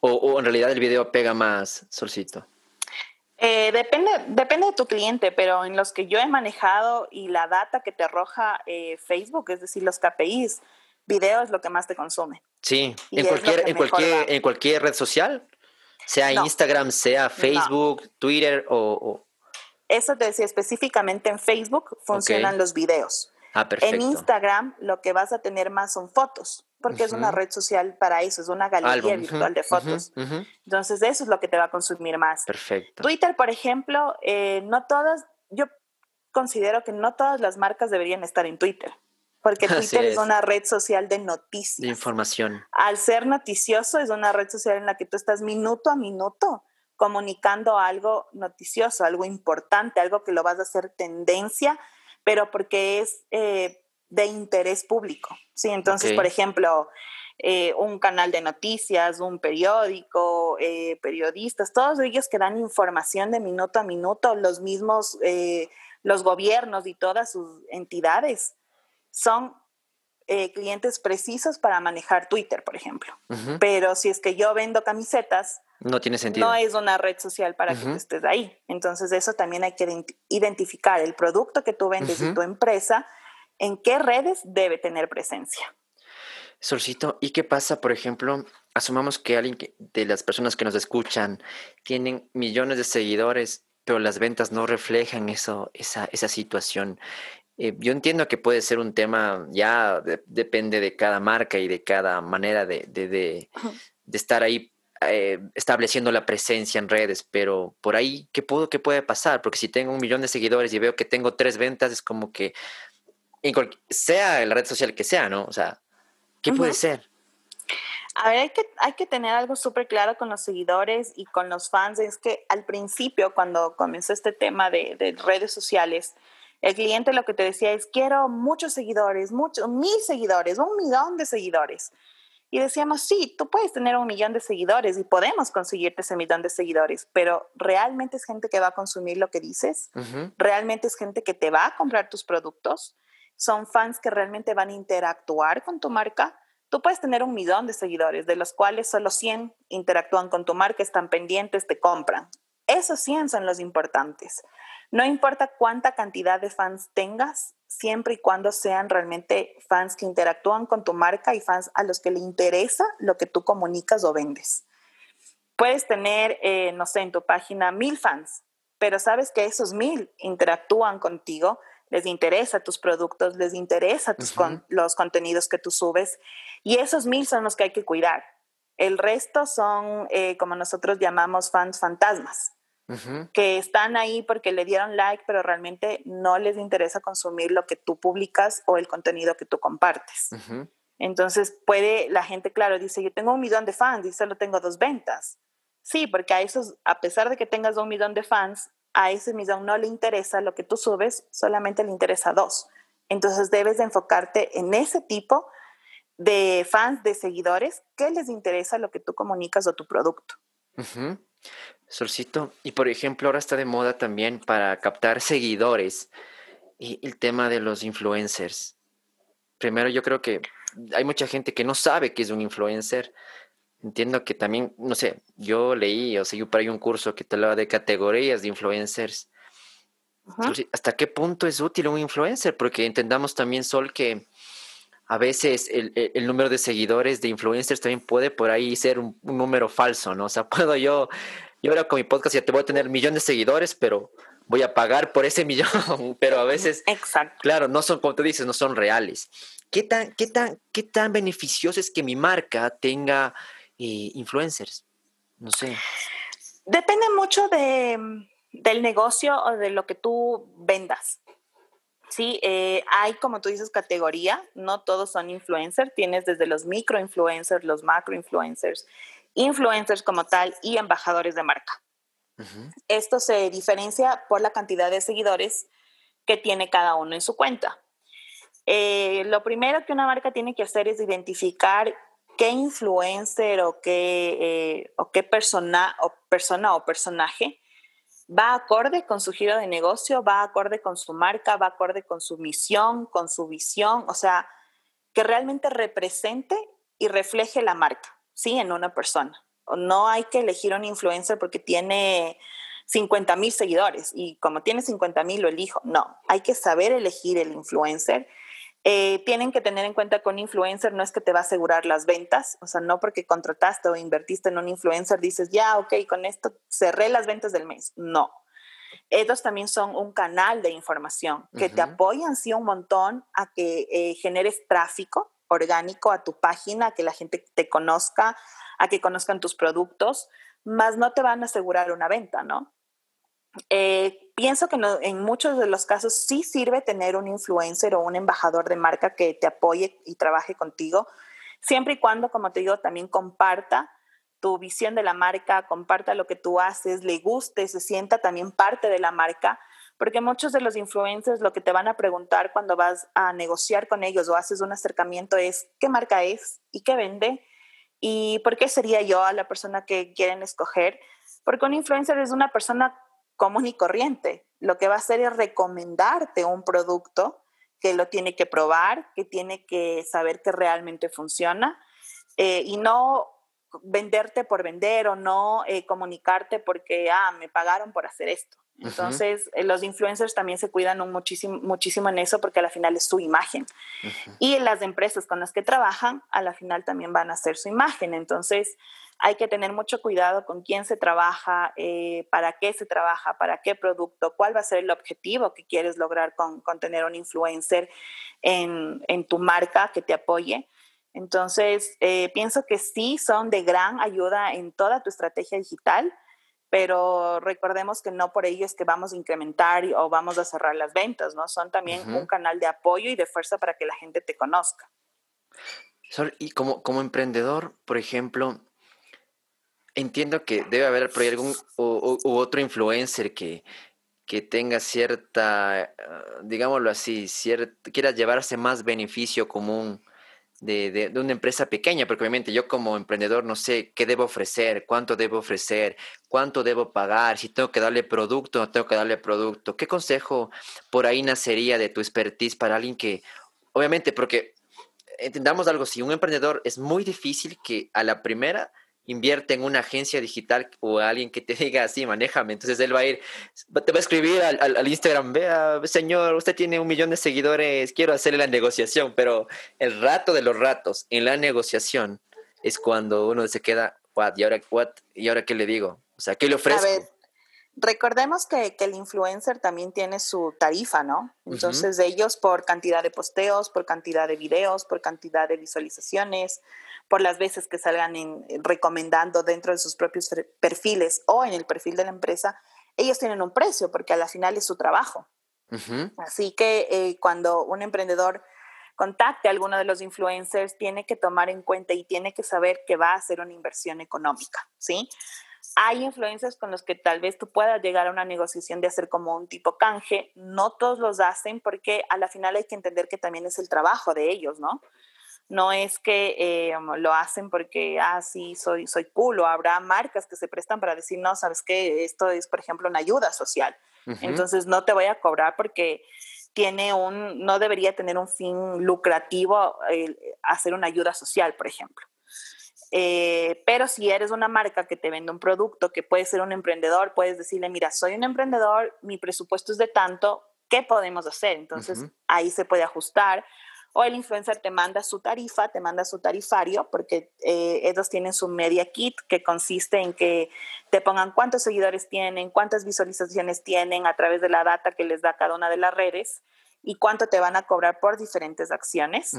O, en realidad el video pega más, Solcito. Eh, depende, depende de tu cliente, pero en los que yo he manejado y la data que te arroja eh, Facebook, es decir, los KPIs, video es lo que más te consume. Sí, en cualquier, en, cualquier, en cualquier red social, sea Instagram, sea Facebook, Twitter o, eso te decía específicamente en Facebook funcionan los videos. Ah, perfecto. En Instagram lo que vas a tener más son fotos, porque es una red social para eso, es una galería virtual de fotos. Entonces eso es lo que te va a consumir más. Perfecto. Twitter, por ejemplo, eh, no todas, yo considero que no todas las marcas deberían estar en Twitter, porque Twitter es. una red social de noticias. De información. Al ser noticioso es una red social en la que tú estás minuto a minuto comunicando algo noticioso, algo importante, algo que lo vas a hacer tendencia, pero porque es eh, de interés público. ¿sí? Entonces, por ejemplo, eh, un canal de noticias, un periódico, eh, periodistas, todos ellos que dan información de minuto a minuto, los mismos, los gobiernos y todas sus entidades son clientes precisos para manejar Twitter, por ejemplo. Pero si es que yo vendo camisetas, no tiene sentido. No es una red social para que estés ahí. Entonces, eso también hay que identificar el producto que tú vendes y tu empresa, en qué redes debe tener presencia. Solcito, ¿y qué pasa, por ejemplo, asumamos que alguien de las personas que nos escuchan tienen millones de seguidores, pero las ventas no reflejan eso, esa, esa situación? Eh, yo entiendo que puede ser un tema, ya depende de cada marca y de cada manera de, de, de, de estar ahí eh, estableciendo la presencia en redes, pero por ahí, ¿qué, puedo, ¿qué puede pasar? Porque si tengo un millón de seguidores y veo que tengo tres ventas, es como que, en sea la red social que sea, ¿no? O sea, ¿qué puede ser? A ver, hay que, hay que tener algo súper claro con los seguidores y con los fans. Es que al principio, cuando comenzó este tema de, de redes sociales, el cliente lo que te decía es, quiero muchos seguidores, muchos, mil seguidores, un millón de seguidores. Y decíamos, sí, tú puedes tener un millón de seguidores y podemos conseguirte ese millón de seguidores, pero ¿realmente es gente que va a consumir lo que dices? ¿Realmente es gente que te va a comprar tus productos? ¿Son fans que realmente van a interactuar con tu marca? Tú puedes tener un millón de seguidores, de los cuales solo 100 interactúan con tu marca, están pendientes, te compran. Esos 100 son los importantes. No importa cuánta cantidad de fans tengas, siempre y cuando sean realmente fans que interactúan con tu marca y fans a los que le interesa lo que tú comunicas o vendes. Puedes tener, eh, no sé, en tu página mil fans, pero sabes que esos mil interactúan contigo, les interesa tus productos, les interesa los contenidos que tú subes y esos mil son los que hay que cuidar. El resto son, eh, como nosotros llamamos, fans fantasmas que están ahí porque le dieron like, pero realmente no les interesa consumir lo que tú publicas o el contenido que tú compartes. Entonces puede, la gente, claro, dice, yo tengo un millón de fans y solo tengo dos ventas. Sí, porque a esos, a pesar de que tengas un millón de fans, a ese millón no le interesa lo que tú subes, solamente le interesa dos. Entonces debes de enfocarte en ese tipo de fans, de seguidores, que les interesa lo que tú comunicas o tu producto. Solcito, y por ejemplo, ahora está de moda también para captar seguidores y el tema de los influencers. Primero, yo creo que hay mucha gente que no sabe qué es un influencer. Entiendo que también, no sé, yo leí o seguí por ahí un curso que te hablaba de categorías de influencers. ¿Hasta qué punto es útil un influencer? Porque entendamos también, Sol, que a veces el, número de seguidores de influencers también puede por ahí ser un, número falso, ¿no? O sea, puedo yo, yo ahora con mi podcast ya te voy a tener millones de seguidores, pero voy a pagar por ese millón, pero a veces, Exacto. claro, no son, como tú dices, no son reales. ¿Qué tan, qué tan, qué tan beneficioso es que mi marca tenga eh, influencers? No sé. Depende mucho de, del negocio o de lo que tú vendas. Sí, eh, hay, como tú dices, categoría, no todos son influencers, tienes desde los micro influencers, los macro influencers, influencers como tal y embajadores de marca. Esto se diferencia por la cantidad de seguidores que tiene cada uno en su cuenta. Eh, lo primero que una marca tiene que hacer es identificar qué influencer o qué, eh, o qué persona, o persona o personaje va acorde con su giro de negocio, va acorde con su marca, va acorde con su misión, con su visión, o sea, que realmente represente y refleje la marca, ¿sí? En una persona. No hay que elegir un influencer porque tiene 50 mil seguidores y como tiene 50 mil lo elijo. No, hay que saber elegir el influencer eh, tienen que tener en cuenta que un influencer no es que te va a asegurar las ventas, o sea, no porque contrataste o invertiste en un influencer dices, ya, ok, con esto cerré las ventas del mes. No. Ellos también son un canal de información que te apoyan, sí, un montón a que eh, generes tráfico orgánico a tu página, a que la gente te conozca, a que conozcan tus productos, más no te van a asegurar una venta, ¿no? Eh, pienso que en muchos de los casos sí sirve tener un influencer o un embajador de marca que te apoye y trabaje contigo, siempre y cuando, como te digo, también comparta tu visión de la marca, comparta lo que tú haces, le guste, se sienta también parte de la marca, porque muchos de los influencers lo que te van a preguntar cuando vas a negociar con ellos o haces un acercamiento es qué marca es y qué vende y por qué sería yo a la persona que quieren escoger, porque un influencer es una persona común y corriente. Lo que va a hacer es recomendarte un producto que lo tiene que probar, que tiene que saber que realmente funciona eh, y no venderte por vender o no eh, comunicarte porque, ah, me pagaron por hacer esto. Entonces, eh, los influencers también se cuidan un muchísimo, muchísimo en eso porque a la final es su imagen. Y las empresas con las que trabajan, a la final también van a ser su imagen. Entonces, hay que tener mucho cuidado con quién se trabaja, eh, para qué se trabaja, para qué producto, cuál va a ser el objetivo que quieres lograr con, tener un influencer en, tu marca que te apoye. Entonces, eh, pienso que sí son de gran ayuda en toda tu estrategia digital, pero recordemos que no por ello es que vamos a incrementar o vamos a cerrar las ventas, ¿no? Son también un canal de apoyo y de fuerza para que la gente te conozca. Y como, como emprendedor, por ejemplo, entiendo que debe haber por ahí algún u, otro influencer que, que tenga cierta, ah, digámoslo así, cierta, quiera llevarse más beneficio común de, de, una empresa pequeña, porque obviamente yo como emprendedor no sé qué debo ofrecer, cuánto debo ofrecer, cuánto debo pagar, si tengo que darle producto o no tengo que darle producto. ¿Qué consejo por ahí nacería de tu expertise para alguien que, obviamente, porque entendamos algo, si un emprendedor es muy difícil que a la primera invierte en una agencia digital o alguien que te diga así, manéjame. Entonces él va a ir, te va a escribir al, Instagram, vea, señor, usted tiene un millón de seguidores, quiero hacerle la negociación, pero el rato de los ratos en la negociación es cuando uno se queda, what, ¿y ahora, what? ¿Y ahora qué le digo? O sea, ¿qué le ofrezco? Recordemos que, el influencer también tiene su tarifa, ¿no? Entonces ellos por cantidad de posteos, por cantidad de videos, por cantidad de visualizaciones, por las veces que salgan en, recomendando dentro de sus propios perfiles o en el perfil de la empresa, ellos tienen un precio porque a la final es su trabajo. Así que eh, cuando un emprendedor contacte a alguno de los influencers, tiene que tomar en cuenta y tiene que saber que va a hacer una inversión económica, ¿sí? Hay influencers con los que tal vez tú puedas llegar a una negociación de hacer como un tipo canje, no todos los hacen porque a la final hay que entender que también es el trabajo de ellos, ¿no? no es que eh, lo hacen porque, ah, sí, soy, soy cool, o habrá marcas que se prestan para decir, no, sabes que esto es, por ejemplo, una ayuda social. Entonces, no te voy a cobrar porque tiene un, no debería tener un fin lucrativo hacer una ayuda social, por ejemplo. Eh, pero si eres una marca que te vende un producto, que puede ser un emprendedor, puedes decirle, mira, soy un emprendedor, mi presupuesto es de tanto, ¿qué podemos hacer? Entonces, ahí se puede ajustar. O el influencer te manda su tarifa, te manda su tarifario, porque eh, ellos tienen su media kit que consiste en que te pongan cuántos seguidores tienen, cuántas visualizaciones tienen a través de la data que les da cada una de las redes y cuánto te van a cobrar por diferentes acciones.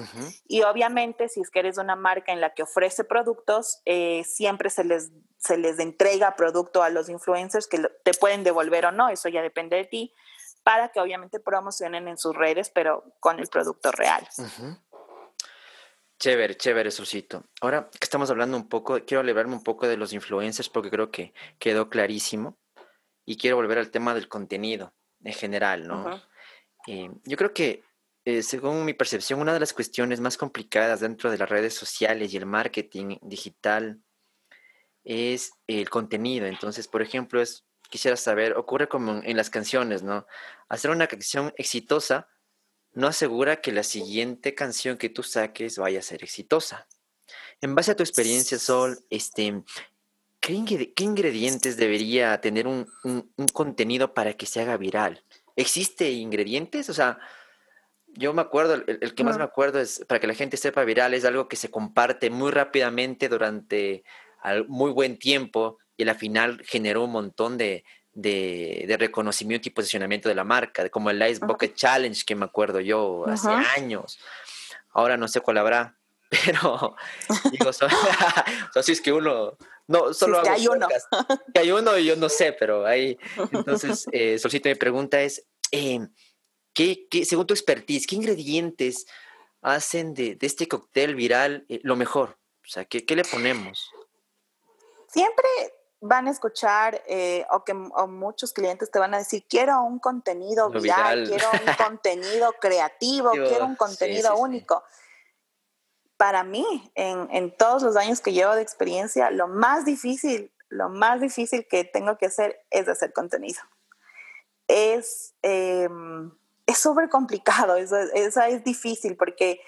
Y obviamente, si es que eres una marca en la que ofrece productos, eh, siempre se les, se les entrega producto a los influencers que te pueden devolver o no, eso ya depende de ti para que obviamente promocionen en sus redes, pero con el producto real. Chévere, chévere, Solcito. Ahora que estamos hablando un poco, quiero alegrarme un poco de los influencers porque creo que quedó clarísimo y quiero volver al tema del contenido en general, ¿no? Eh, yo creo que, eh, según mi percepción, una de las cuestiones más complicadas dentro de las redes sociales y el marketing digital es el contenido. Entonces, por ejemplo, es quisiera saber, ocurre como en las canciones, ¿no? Hacer una canción exitosa no asegura que la siguiente canción que tú saques vaya a ser exitosa. En base a tu experiencia, Sol, este, ¿qué, ingredientes debería tener un, contenido para que se haga viral? ¿Existe ingredientes? O sea, yo me acuerdo, el, que más me acuerdo es, para que la gente sepa viral, es algo que se comparte muy rápidamente durante muy buen tiempo y al final generó un montón de, reconocimiento y posicionamiento de la marca, como el Ice Bucket Challenge que me acuerdo yo hace años. Ahora no sé cuál habrá, pero digo, así es que uno, no, solo hay uno. Que hay uno y yo no sé, pero ahí, entonces, eh, Solcito, mi pregunta es, eh, ¿qué, según tu expertise, qué ingredientes hacen de, este cóctel viral eh, lo mejor? O sea, ¿qué, ¿qué le ponemos? Siempre van a escuchar eh, o que muchos clientes te van a decir, quiero un contenido viral, quiero un contenido creativo, quiero un contenido único. Para mí, en, todos los años que llevo de experiencia, lo más difícil, lo más difícil que tengo que hacer es hacer contenido. Es em, es súper complicado, eso, es difícil porque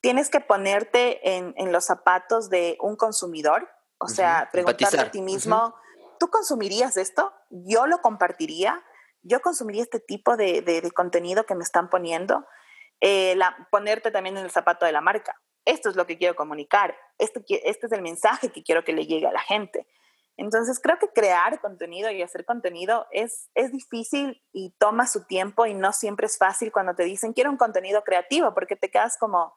tienes que ponerte en, en los zapatos de un consumidor o sea, preguntarte a ti mismo, ¿tú consumirías esto? ¿Yo lo compartiría? ¿Yo consumiría este tipo de, contenido que me están poniendo? Eh, ponerte también en el zapato de la marca. Esto es lo que quiero comunicar. Este, este es el mensaje que quiero que le llegue a la gente. Entonces, creo que crear contenido y hacer contenido es, es difícil y toma su tiempo y no siempre es fácil cuando te dicen quiero un contenido creativo, porque te quedas como,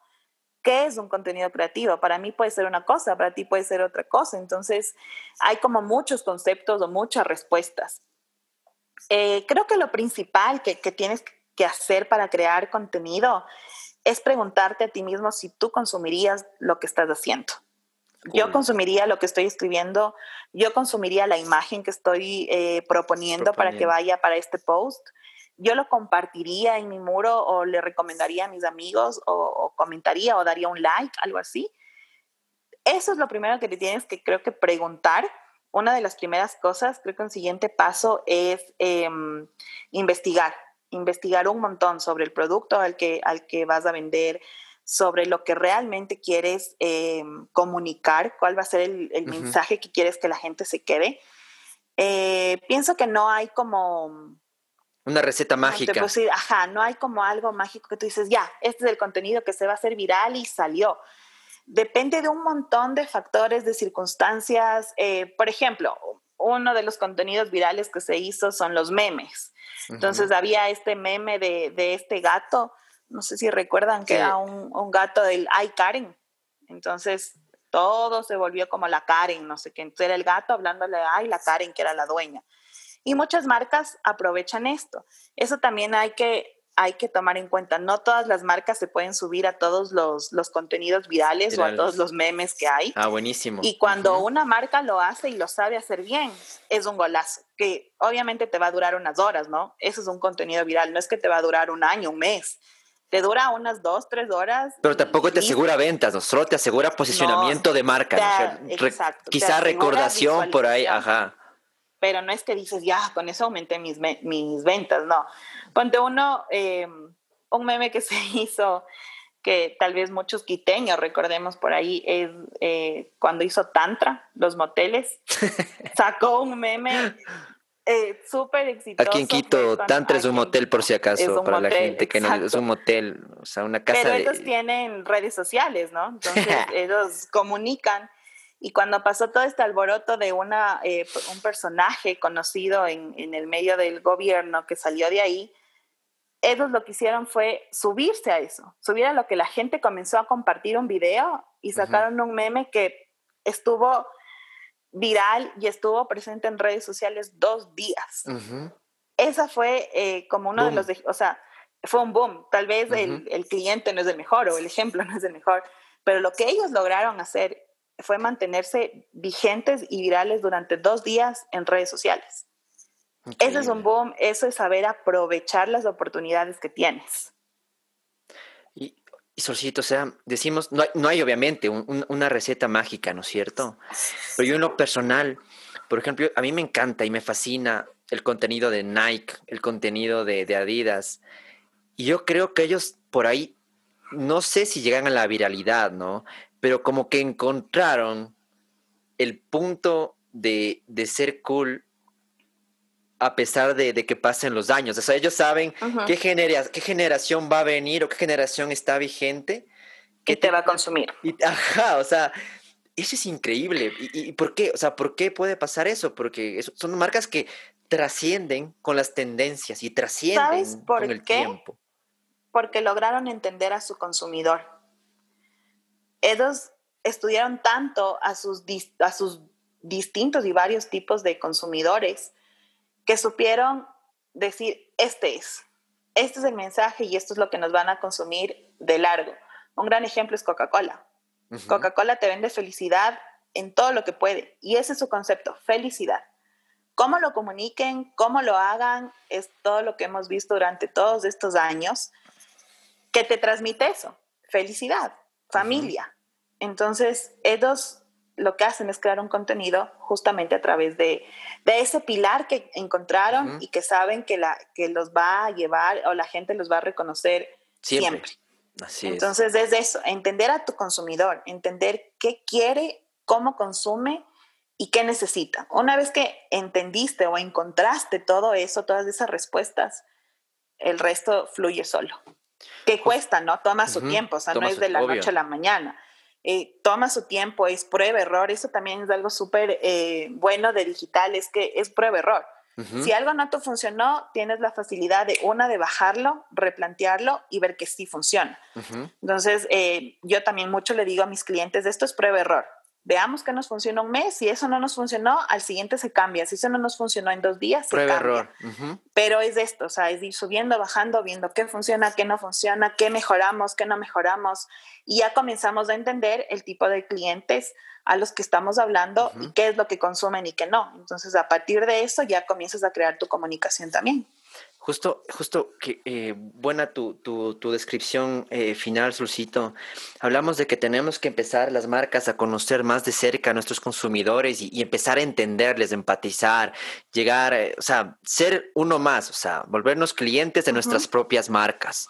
¿qué es un contenido creativo? Para mí puede ser una cosa, para ti puede ser otra cosa. Entonces, hay como muchos conceptos o muchas respuestas. Eh, creo que lo principal que, tienes que hacer para crear contenido es preguntarte a ti mismo si tú consumirías lo que estás haciendo. Yo consumiría lo que estoy escribiendo, yo consumiría la imagen que estoy eh, proponiendo, para que vaya para este post yo lo compartiría en mi muro o le recomendaría a mis amigos o, comentaría o daría un like, algo así. Eso es lo primero que te tienes que creo que preguntar. Una de las primeras cosas, creo que un siguiente paso es em, investigar, investigar un montón sobre el producto al que, al que vas a vender, sobre lo que realmente quieres em, comunicar, cuál va a ser el, mensaje que quieres que la gente se quede. Eh, pienso que no hay como una receta mágica. ajá, no hay como algo mágico que tú dices, ya, este es el contenido que se va a hacer viral y salió. Depende de un montón de factores, de circunstancias. Eh, por ejemplo, uno de los contenidos virales que se hizo son los memes. Entonces había este meme de, este gato, no sé si recuerdan que era un, un, gato del Ay Karen. Entonces todo se volvió como la Karen, no sé qué. Entonces era el gato hablándole Ay, la Karen, que era la dueña. Y muchas marcas aprovechan esto. Eso también hay que, hay que tomar en cuenta. No todas las marcas se pueden subir a todos los, contenidos virales, o a todos los memes que hay. Ah, buenísimo. Y cuando una marca lo hace y lo sabe hacer bien, es un golazo, que obviamente te va a durar unas horas, ¿no? Eso es un contenido viral, no es que te va a durar un año, un mes. Te dura unas dos, tres horas. Pero tampoco te asegura ventas, ¿no? solo te asegura posicionamiento de marca. exacto, quizá recordación por ahí, ajá pero no es que dices, ya, con eso aumenté mis, mis ventas, no. Ponte uno, eh, un meme que se hizo, que tal vez muchos quiteños recordemos por ahí, es eh, cuando hizo Tantra, los moteles, sacó un meme eh, súper exitoso. Aquí en Quito, Tantra es un motel por si acaso, para la gente que no es un motel, o sea, una casa Pero ellos tienen redes sociales, ¿no? Entonces ellos comunican. Y cuando pasó todo este alboroto de una, eh, un personaje conocido en, en, el medio del gobierno que salió de ahí, ellos lo que hicieron fue subirse a eso, subir a lo que la gente comenzó a compartir un video y sacaron un meme que estuvo viral y estuvo presente en redes sociales dos días. Esa fue eh, como uno de los, o sea, fue un boom. Tal vez el, el, cliente no es el mejor o el ejemplo no es el mejor, pero lo que ellos lograron hacer fue mantenerse vigentes y virales durante dos días en redes sociales. Ese es un boom, eso es saber aprovechar las oportunidades que tienes. Y Solcito, o sea, decimos, no hay, no hay obviamente una receta mágica, ¿no es cierto? Pero yo en lo personal, por ejemplo, a mí me encanta y me fascina el contenido de Nike, el contenido de, de Adidas. Y yo creo que ellos por ahí, no sé si llegan a la viralidad, ¿no? Pero como que encontraron el punto de, de ser cool a pesar de, que pasen los años. O sea, ellos saben qué, qué generación va a venir o qué generación está vigente. Que te, va a consumir. ajá, o sea, eso es increíble. ¿Y, por qué? O sea, ¿por qué puede pasar eso? Porque son marcas que trascienden con las tendencias y trascienden con el tiempo. Porque lograron entender a su consumidor. Ellos estudiaron tanto a sus, a sus distintos y varios tipos de consumidores que supieron decir, este es, este es el mensaje y esto es lo que nos van a consumir de largo. Un gran ejemplo es Coca-Cola. Coca-Cola te vende felicidad en todo lo que puede y ese es su concepto, felicidad. Cómo lo comuniquen, cómo lo hagan, es todo lo que hemos visto durante todos estos años que te transmite eso, felicidad, familia. Entonces, ellos lo que hacen es crear un contenido justamente a través de, ese pilar que encontraron y que saben que, la, que los va a llevar o la gente los va a reconocer siempre. Entonces es. eso, entender a tu consumidor, entender qué quiere, cómo consume y qué necesita. Una vez que entendiste o encontraste todo eso, todas esas respuestas, el resto fluye solo. Que cuesta, ¿no? Toma su tiempo, o sea, no es de la noche a la mañana. Eh, toma su tiempo, es prueba error. Eso también es algo súper eh, bueno de digital, es que es prueba error. Si algo no te funcionó, tienes la facilidad de una de bajarlo, replantearlo y ver que sí funciona. Entonces, eh, yo también mucho le digo a mis clientes, esto es prueba error veamos que nos funciona un mes, si eso no nos funcionó, al siguiente se cambia, si eso no nos funcionó en dos días, se cambia. error. Pero es esto, o sea, es ir subiendo, bajando, viendo qué funciona, qué no funciona, qué mejoramos, qué no mejoramos, y ya comenzamos a entender el tipo de clientes a los que estamos hablando y qué es lo que consumen y qué no. Entonces, a partir de eso ya comienzas a crear tu comunicación también. Justo, justo, que eh, buena tu, tu, tu descripción eh, final, Sulcito. Hablamos de que tenemos que empezar las marcas a conocer más de cerca a nuestros consumidores y, empezar a entenderles, empatizar, llegar, eh, o sea, ser uno más, o sea, volvernos clientes de nuestras propias marcas.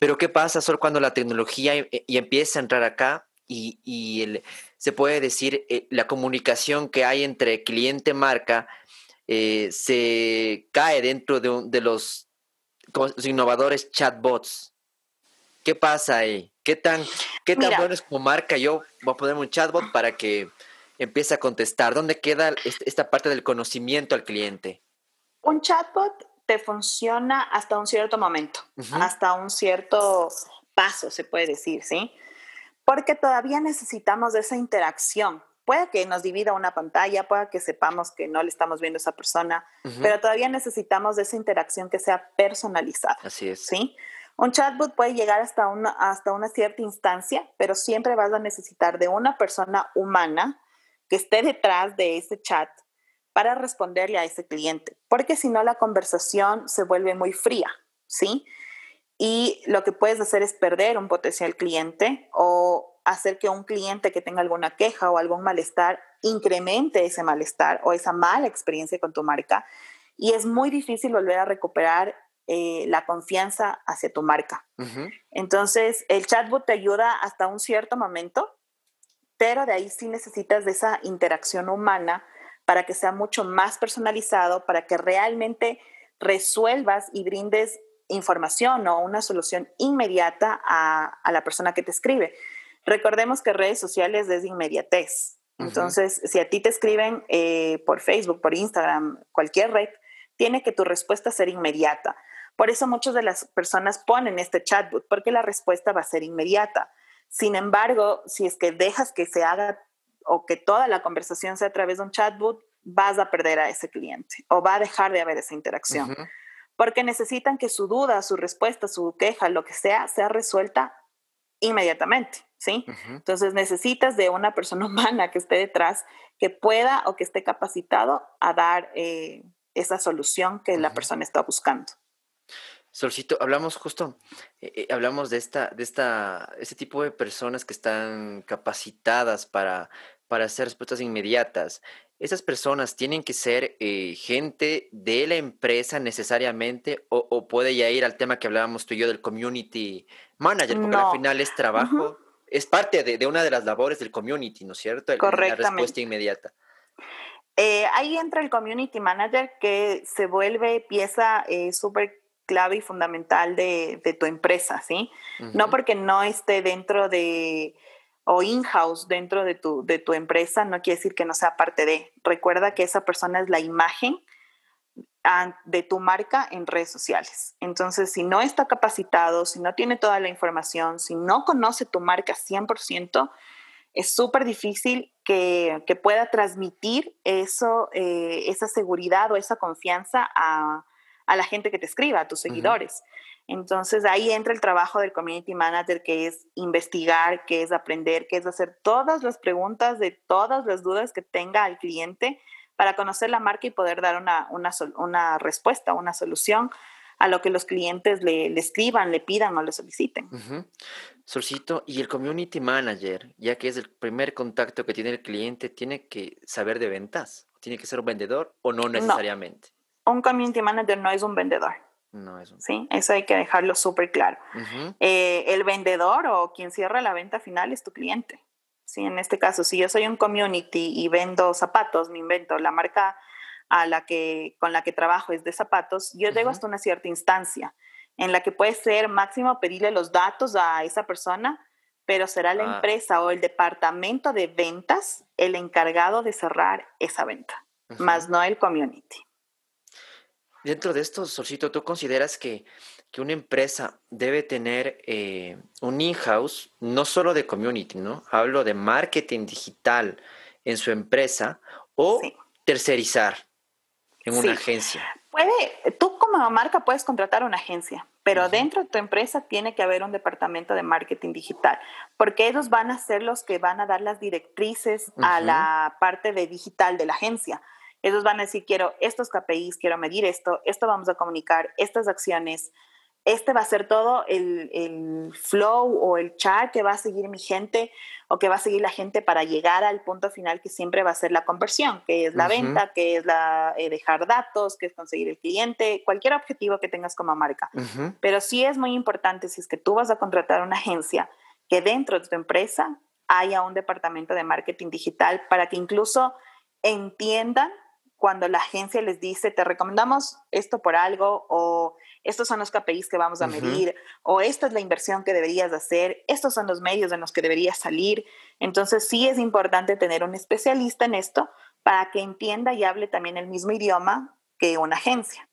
Pero ¿qué pasa solo cuando la tecnología y empieza a entrar acá y, y el, se puede decir la comunicación que hay entre cliente-marca? Eh, se cae dentro de, de los, innovadores chatbots. ¿Qué pasa ahí? ¿Qué tan, qué tan bueno es como marca? Yo voy a poner un chatbot para que empiece a contestar. ¿Dónde queda esta parte del conocimiento al cliente? Un chatbot te funciona hasta un cierto momento, hasta un cierto paso, se puede decir, ¿sí? Porque todavía necesitamos de esa interacción puede que nos divida una pantalla, puede que sepamos que no le estamos viendo a esa persona, pero todavía necesitamos de esa interacción que sea personalizada. Así es. ¿sí? Un chatbot puede llegar hasta una, hasta una cierta instancia, pero siempre vas a necesitar de una persona humana que esté detrás de ese chat para responderle a ese cliente, porque si no la conversación se vuelve muy fría, ¿sí? Y lo que puedes hacer es perder un potencial cliente o hacer que un cliente que tenga alguna queja o algún malestar incremente ese malestar o esa mala experiencia con tu marca. Y es muy difícil volver a recuperar eh, la confianza hacia tu marca. Entonces, el chatbot te ayuda hasta un cierto momento, pero de ahí sí necesitas de esa interacción humana para que sea mucho más personalizado, para que realmente resuelvas y brindes información o una solución inmediata a, la persona que te escribe. Recordemos que redes sociales es inmediatez. Entonces, si a ti te escriben eh, por Facebook, por Instagram, cualquier red, tiene que tu respuesta ser inmediata. Por eso muchas de las personas ponen este chatbot, porque la respuesta va a ser inmediata. Sin embargo, si es que dejas que se haga o que toda la conversación sea a través de un chatbot, vas a perder a ese cliente o va a dejar de haber esa interacción. Porque necesitan que su duda, su respuesta, su queja, lo que sea, sea resuelta inmediatamente, ¿sí? Entonces necesitas de una persona humana que esté detrás, que pueda o que esté capacitado a dar eh, esa solución que la persona está buscando. Solcito, hablamos justo, eh, eh, hablamos de esta, de esta, este tipo de personas que están capacitadas para, para hacer respuestas inmediatas. ¿Esas personas tienen que ser eh, gente de la empresa necesariamente o, puede ya ir al tema que hablábamos tú y yo del community manager? Porque al final es trabajo, es parte de, una de las labores del community, ¿no es cierto? La respuesta inmediata. ahí entra el community manager que se vuelve pieza súper clave y fundamental de, tu empresa, ¿sí? No porque no esté dentro de o in-house dentro de tu, de tu empresa, no quiere decir que no sea parte de. Recuerda que esa persona es la imagen de tu marca en redes sociales. Entonces, si no está capacitado, si no tiene toda la información, si no conoce tu marca 100%, es súper difícil que, pueda transmitir eso, eh, esa seguridad o esa confianza a, a la gente que te escriba, a tus seguidores. Entonces ahí entra el trabajo del community manager, que es investigar, que es aprender, que es hacer todas las preguntas de todas las dudas que tenga el cliente para conocer la marca y poder dar una, una, respuesta, una solución a lo que los clientes le, escriban, le pidan o le soliciten. Solcito, y el community manager, ya que es el primer contacto que tiene el cliente, ¿tiene que saber de ventas? ¿Tiene que ser un vendedor o no necesariamente? un community manager no es un vendedor. No es un... Sí, eso hay que dejarlo súper claro. Eh, el vendedor o quien cierra la venta final es tu cliente. Sí, en este caso, si yo soy un community y vendo zapatos, me invento la marca a la que, con la que trabajo es de zapatos, yo llego hasta una cierta instancia en la que puede ser máximo pedirle los datos a esa persona, pero será la ah. empresa o el departamento de ventas el encargado de cerrar esa venta, más no el community. Dentro de esto, Solcito, ¿tú consideras que, una empresa debe tener eh, un in-house, no solo de community, ¿no? Hablo de marketing digital en su empresa o tercerizar en una agencia. Puede, tú como marca puedes contratar una agencia, pero dentro de tu empresa tiene que haber un departamento de marketing digital, porque ellos van a ser los que van a dar las directrices a la parte de digital de la agencia. Ellos van a decir, quiero estos KPIs, quiero medir esto, esto vamos a comunicar, estas acciones, este va a ser todo el, flow o el chat que va a seguir mi gente o que va a seguir la gente para llegar al punto final que siempre va a ser la conversión, que es la venta, que es la eh, dejar datos, que es conseguir el cliente, cualquier objetivo que tengas como marca. Pero sí es muy importante si es que tú vas a contratar una agencia que dentro de tu empresa haya un departamento de marketing digital para que incluso entiendan cuando la agencia les dice, te recomendamos esto por algo, o estos son los KPIs que vamos a medir, o esta es la inversión que deberías hacer, estos son los medios en los que deberías salir. Entonces sí es importante tener un especialista en esto para que entienda y hable también el mismo idioma que una agencia.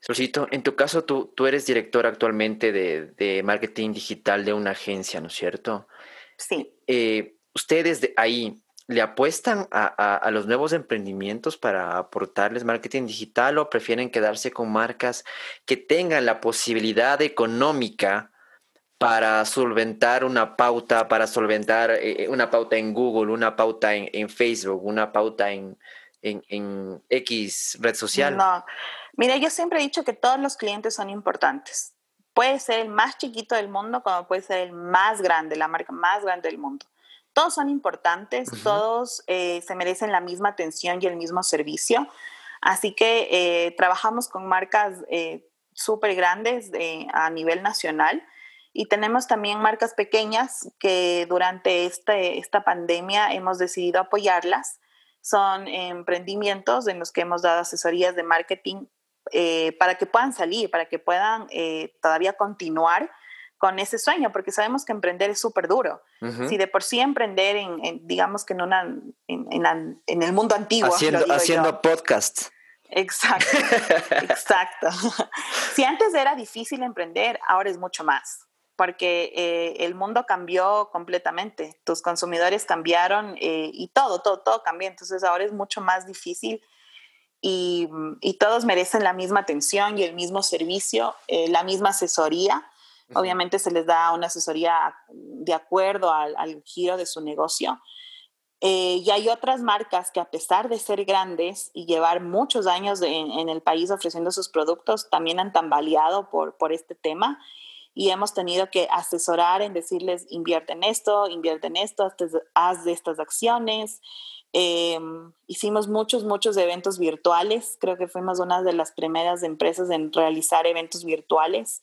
Solcito, en tu caso tú, tú eres director actualmente de, marketing digital de una agencia, ¿no es cierto? Sí. Eh, ustedes de ahí, ¿Le apuestan a, los nuevos emprendimientos para aportarles marketing digital o prefieren quedarse con marcas que tengan la posibilidad económica para solventar una pauta, para solventar eh, eh, una pauta en Google, una pauta en, Facebook, una pauta en, en, X red social? No, mira, yo siempre he dicho que todos los clientes son importantes. Puede ser el más chiquito del mundo como puede ser el más grande, la marca más grande del mundo todos son importantes, todos eh, se merecen la misma atención y el mismo servicio. Así que eh, trabajamos con marcas eh, súper grandes a nivel nacional. Y tenemos también marcas pequeñas que durante este, esta pandemia hemos decidido apoyarlas. Son emprendimientos en los que hemos dado asesorías de marketing eh, para que puedan salir, para que puedan eh, todavía continuar con ese sueño, porque sabemos que emprender es súper duro. Si de por sí emprender en, digamos que en, una, en, en, el mundo antiguo. Haciendo, haciendo podcast. Exacto, exacto. si antes era difícil emprender, ahora es mucho más, porque eh, el mundo cambió completamente, tus consumidores cambiaron eh, y todo, todo, todo cambió, entonces ahora es mucho más difícil y, todos merecen la misma atención y el mismo servicio, eh, la misma asesoría. Obviamente se les da una asesoría de acuerdo al, giro de su negocio, eh, y hay otras marcas que a pesar de ser grandes y llevar muchos años en, el país ofreciendo sus productos, también han tambaleado por, por este tema y hemos tenido que asesorar en decirles invierte en esto, invierte en esto, haz de estas acciones. Em, hicimos muchos, muchos eventos virtuales. Creo que fuimos una de las primeras empresas en realizar eventos virtuales,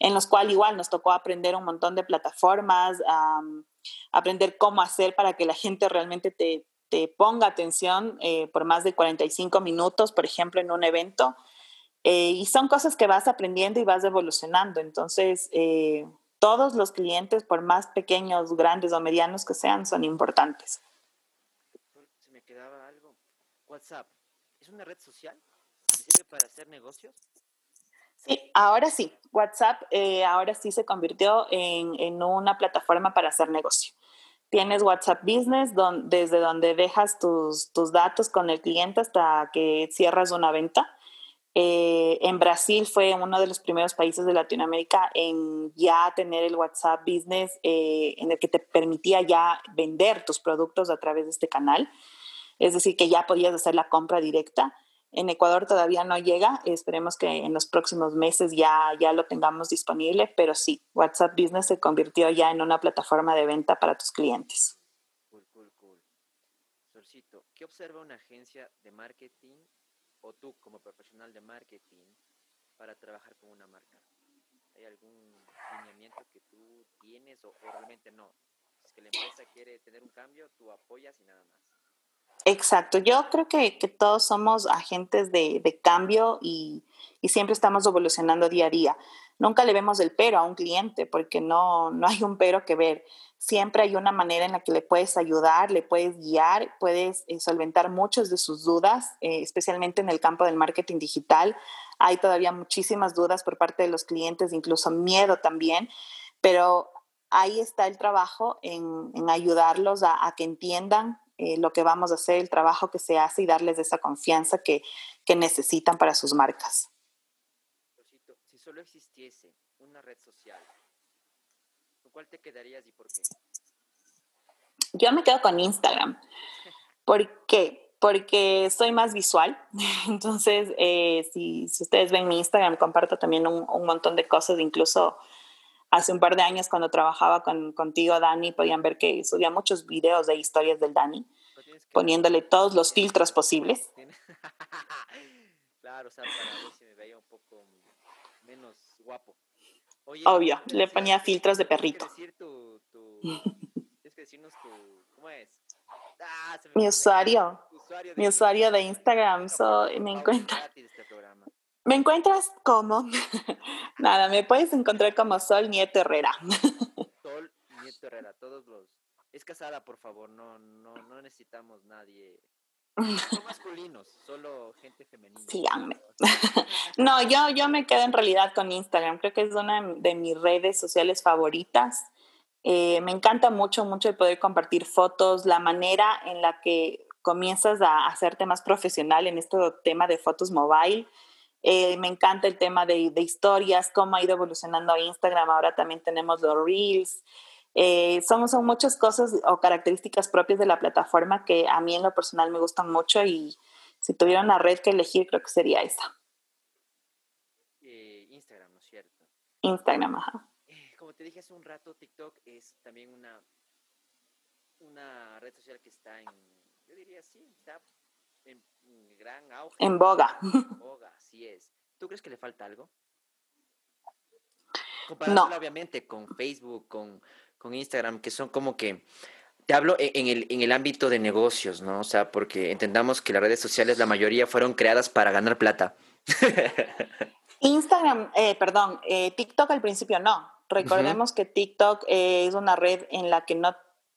en los cuales igual nos tocó aprender un montón de plataformas aprender cómo hacer para que la gente realmente te, ponga atención eh, por más de 45 minutos, por ejemplo, en un evento. Eh, y son cosas que vas aprendiendo y vas evolucionando. Entonces, eh, todos los clientes, por más pequeños, grandes o medianos que sean, son importantes. Se me quedaba algo. WhatsApp, ¿es una red social? ¿Sirve para hacer negocios? Sí, ahora sí. WhatsApp eh, ahora sí se convirtió en, una plataforma para hacer negocio. Tienes WhatsApp Business desde donde dejas tus, datos con el cliente hasta que cierras una venta. Eh, en Brasil fue uno de los primeros países de Latinoamérica en ya tener el WhatsApp Business eh, en el que te permitía ya vender tus productos a través de este canal. Es decir, que ya podías hacer la compra directa. En Ecuador todavía no llega, esperemos que en los próximos meses ya, ya lo tengamos disponible, pero sí, WhatsApp Business se convirtió ya en una plataforma de venta para tus clientes. Cool, cool, cool. Sorcito, ¿qué observa una agencia de marketing o tú como profesional de marketing para trabajar con una marca? ¿Hay algún lineamiento que tú tienes o, realmente no? Si es que la empresa quiere tener un cambio, tú apoyas y nada más. Exacto, yo creo que, todos somos agentes de, cambio y, siempre estamos evolucionando día a día. Nunca le vemos el pero a un cliente porque no, no hay un pero que ver. Siempre hay una manera en la que le puedes ayudar, le puedes guiar, puedes eh, solventar muchas de sus dudas, eh, especialmente en el campo del marketing digital. Hay todavía muchísimas dudas por parte de los clientes, incluso miedo también, pero ahí está el trabajo en, ayudarlos a, a que entiendan eh, lo que vamos a hacer, el trabajo que se hace y darles esa confianza que, que necesitan para sus marcas. Si solo existiese una red social, ¿con cuál te quedarías y por qué? Yo me quedo con Instagram. ¿Por qué? Porque soy más visual. Entonces, eh, si, si, ustedes ven mi Instagram, comparto también un, un montón de cosas, incluso hace un par de años cuando trabajaba con, contigo, Dani, podían ver que subía muchos videos de historias del Dani, poniéndole todos los filtros posibles. claro, o sea, para ver si me veía un poco menos guapo. Obvio, le ponía filtros de perrito. Tienes que decirnos tu, ¿cómo es? Ah, mi usuario, mi usuario de Instagram, so, me encuentra. Este me encuentras como, nada, me puedes encontrar como Sol Nieto Herrera. Sol Nieto Herrera, todos los... Es casada, por favor, no, no, no necesitamos nadie. No masculinos, solo gente femenina. Síganme. No, yo, yo me quedo en realidad con Instagram, creo que es una de mis redes sociales favoritas. Eh, me encanta mucho, mucho el poder compartir fotos, la manera en la que comienzas a hacerte más profesional en este tema de fotos mobile. Eh, me encanta el tema de, historias, cómo ha ido evolucionando Instagram. Ahora también tenemos los Reels. Eh, son, son muchas cosas o características propias de la plataforma que a mí en lo personal me gustan mucho y si tuviera una red que elegir, creo que sería esa. Eh, Instagram, ¿no es cierto? Instagram, ajá. como te dije hace un rato, TikTok es también una, una red social que está en, yo diría sí, está en gran auge. En boga. boga, así es. ¿Tú crees que le falta algo? no. obviamente con Facebook, con, con Instagram, que son como que te hablo e, en el, en el ámbito de negocios, ¿no? O sea, porque entendamos que las redes sociales, la mayoría fueron creadas para ganar plata. Instagram, eh, perdón, eh, TikTok al principio no. Recordemos que TikTok es una red en la que no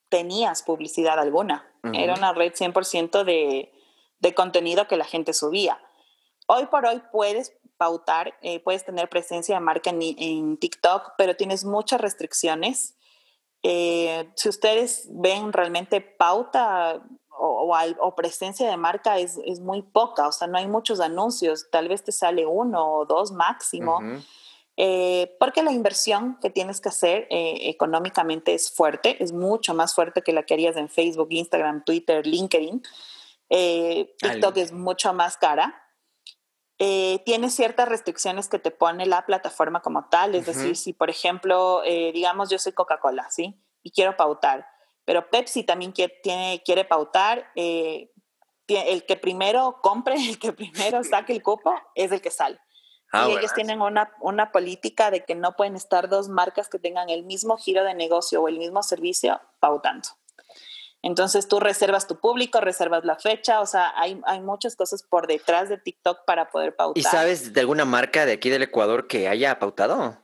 tenías publicidad alguna. Era una red 100% de, de contenido que la gente subía. Hoy por hoy puedes pautar, eh, puedes tener presencia de marca en, en, TikTok, pero tienes muchas restricciones. Eh, si ustedes ven realmente pauta o, o, presencia de marca es, es, muy poca, o sea, no hay muchos anuncios, tal vez te sale uno o dos máximo, eh, porque la inversión que tienes que hacer económicamente es fuerte, es mucho más fuerte que la que harías en Facebook, Instagram, Twitter, LinkedIn. TikTok es mucho más cara eh, tiene ciertas restricciones que te pone la plataforma como tal. Es decir, si por ejemplo, eh, digamos, yo soy Coca-Cola, ¿sí? Y quiero pautar, pero Pepsi también quiere, tiene, quiere pautar. Eh, el que primero compre, el que primero saque el cupo, es el que sale. Ah, y ellos tienen una, una política de que no pueden estar dos marcas que tengan el mismo giro de negocio o el mismo servicio pautando. Entonces tú reservas tu público, reservas la fecha, o sea, hay, hay muchas cosas por detrás de TikTok para poder pautar. ¿Y sabes de alguna marca de aquí del Ecuador que haya pautado?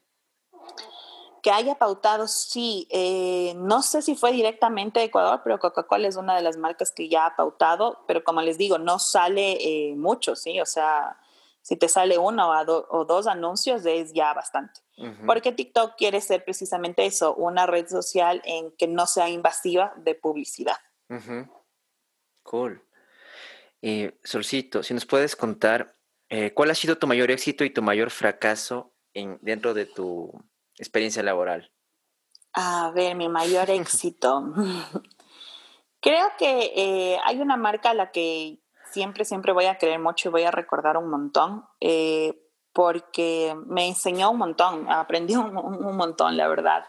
Que haya pautado, sí. Eh, no sé si fue directamente de Ecuador, pero Coca-Cola es una de las marcas que ya ha pautado, pero como les digo, no sale eh, mucho, ¿sí? O sea, si te sale uno o, dos anuncios es ya bastante. Porque TikTok quiere ser precisamente eso, una red social en que no sea invasiva de publicidad. Cool. Eh, Solcito, si nos puedes contar, eh, ¿cuál ha sido tu mayor éxito y tu mayor fracaso en, dentro de tu experiencia laboral? A ver, mi mayor éxito. Creo que eh, hay una marca a la que siempre, siempre voy a querer mucho y voy a recordar un montón, eh, porque me enseñó un montón, aprendí un, montón, la verdad.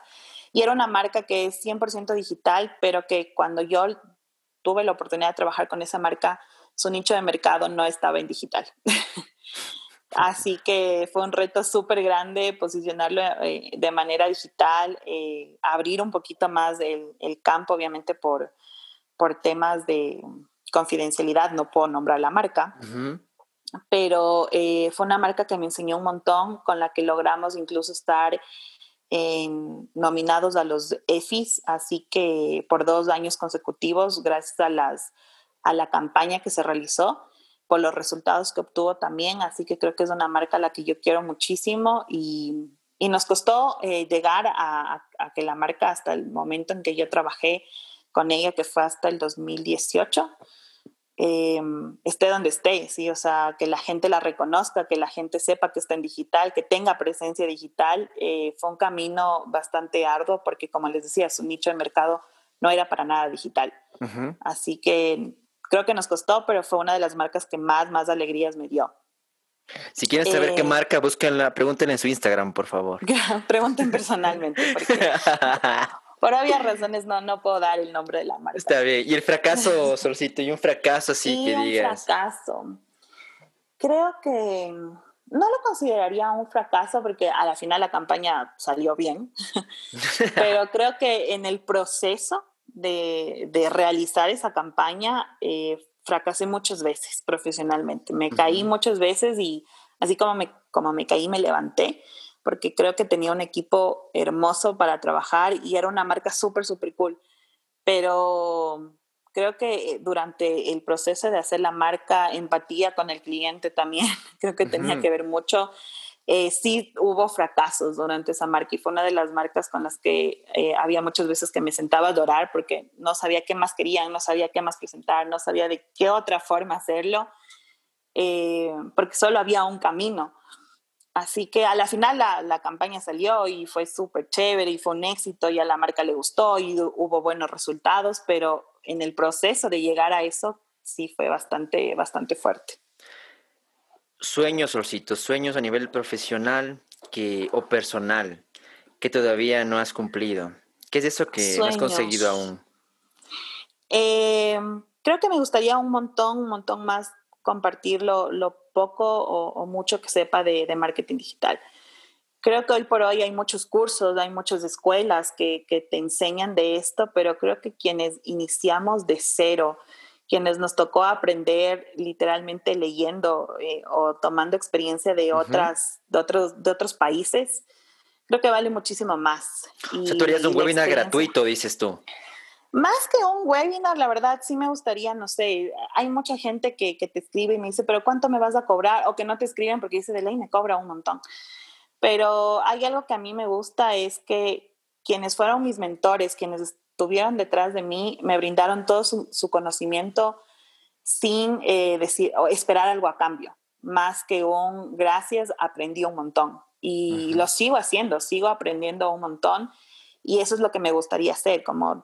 Y era una marca que es 100% digital, pero que cuando yo tuve la oportunidad de trabajar con esa marca, su nicho de mercado no estaba en digital. Así que fue un reto súper grande posicionarlo eh, de manera digital, eh, abrir un poquito más el, el campo, obviamente por, por temas de, confidencialidad, no puedo nombrar la marca, pero eh, fue una marca que me enseñó un montón, con la que logramos incluso estar nominados a los EFIs, así que por dos años consecutivos, gracias a, las, a la campaña que se realizó, por los resultados que obtuvo también, así que creo que es una marca a la que yo quiero muchísimo y, y nos costó eh, llegar a, a, que la marca hasta el momento en que yo trabajé con ella, que fue hasta el 2018, eh, esté donde esté, ¿sí? O sea, que la gente la reconozca, que la gente sepa que está en digital, que tenga presencia digital. Eh, fue un camino bastante arduo porque, como les decía, su nicho de mercado no era para nada digital. Así que creo que nos costó, pero fue una de las marcas que más, más alegrías me dio. Si quieren saber qué eh, marca, búsquenla, pregunten en su Instagram, por favor. pregunten personalmente, porque por obvias razones no, no puedo dar el nombre de la marca. Está bien. ¿Y el fracaso, Solcito? ¿Y un fracaso así que digas? un fracaso. Creo que no lo consideraría un fracaso porque a la final la campaña salió bien, pero creo que en el proceso de, de realizar esa campaña eh, fracasé muchas veces profesionalmente. Me caí muchas veces y así como me, como me caí, me levanté porque creo que tenía un equipo hermoso para trabajar y era una marca súper, súper cool. Pero creo que durante el proceso de hacer la marca, empatía con el cliente también, creo que tenía que ver mucho. Eh, sí hubo fracasos durante esa marca y fue una de las marcas con las que eh, había muchas veces que me sentaba a adorar porque no sabía qué más querían, no sabía qué más presentar, no sabía de qué otra forma hacerlo, eh, porque solo había un camino. Así que a la final la, campaña salió y fue súper chévere y fue un éxito y a la marca le gustó y hubo buenos resultados, pero en el proceso de llegar a eso sí fue bastante, bastante fuerte. Sueños, Solcito, sueños a nivel profesional que, o personal que todavía no has cumplido. ¿Qué es eso que has conseguido aún? Eh, creo que me gustaría un montón, un montón más compartir lo, poco o, mucho que sepa de, marketing digital. creo que hoy por hoy hay muchos cursos, hay muchas escuelas que, que te enseñan de esto, pero creo que quienes iniciamos de cero, quienes nos tocó aprender literalmente leyendo eh, o tomando experiencia de, otras, de, otros, de otros países, creo que vale muchísimo más. o sea, tú harías un webinar gratuito, dices tú. Más que un webinar, la verdad, sí me gustaría, no sé, hay mucha gente que, que, te escribe y me dice, pero ¿cuánto me vas a cobrar? O que no te escriben porque dice, de ley me cobra un montón. Pero hay algo que a mí me gusta, es que quienes fueron mis mentores, quienes estuvieron detrás de mí, me brindaron todo su, su conocimiento sin eh, decir o esperar algo a cambio. Más que un gracias, aprendí un montón. Y uh -huh. lo sigo haciendo, sigo aprendiendo un montón. Y eso es lo que me gustaría hacer, como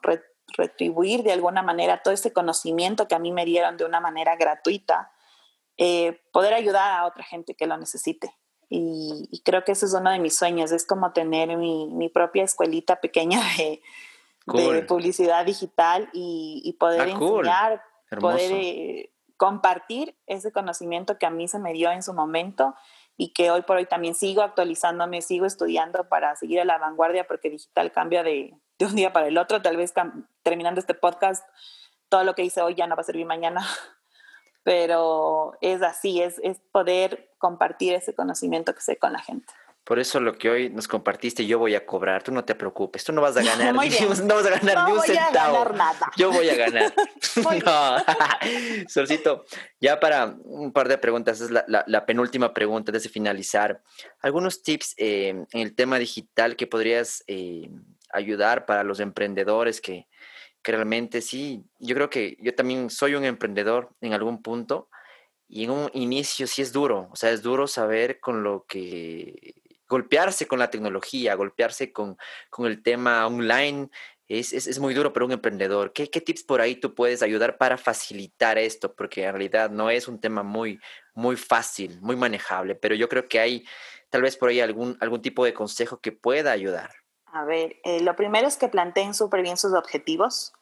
retribuir de alguna manera todo ese conocimiento que a mí me dieron de una manera gratuita, eh, poder ayudar a otra gente que lo necesite. Y, y, creo que ese es uno de mis sueños, es como tener mi, mi propia escuelita pequeña de, cool. de publicidad digital y, y poder ah, enseñar, cool. poder eh, compartir ese conocimiento que a mí se me dio en su momento y que hoy por hoy también sigo actualizándome, sigo estudiando para seguir a la vanguardia porque digital cambia de, de un día para el otro. Tal vez terminando este podcast, todo lo que hice hoy ya no va a servir mañana, pero es así, es, es poder compartir ese conocimiento que sé con la gente. Por eso lo que hoy nos compartiste, yo voy a cobrar, tú no te preocupes, tú no vas a ganar, ni, no vas a ganar no ni un centavo. Ganar nada. Yo voy a ganar. no. Solcito, ya para un par de preguntas, es la, la, la penúltima pregunta desde finalizar. ¿Algunos tips eh, en el tema digital que podrías eh, ayudar para los emprendedores que, que realmente sí, yo creo que yo también soy un emprendedor en algún punto y en un inicio sí es duro, o sea, es duro saber con lo que golpearse con la tecnología, golpearse con, con el tema online, es, es, es, muy duro para un emprendedor. ¿Qué, ¿Qué, tips por ahí tú puedes ayudar para facilitar esto? Porque en realidad no es un tema muy, muy fácil, muy manejable, pero yo creo que hay tal vez por ahí algún, algún tipo de consejo que pueda ayudar. A ver, eh, lo primero es que planteen súper bien sus objetivos,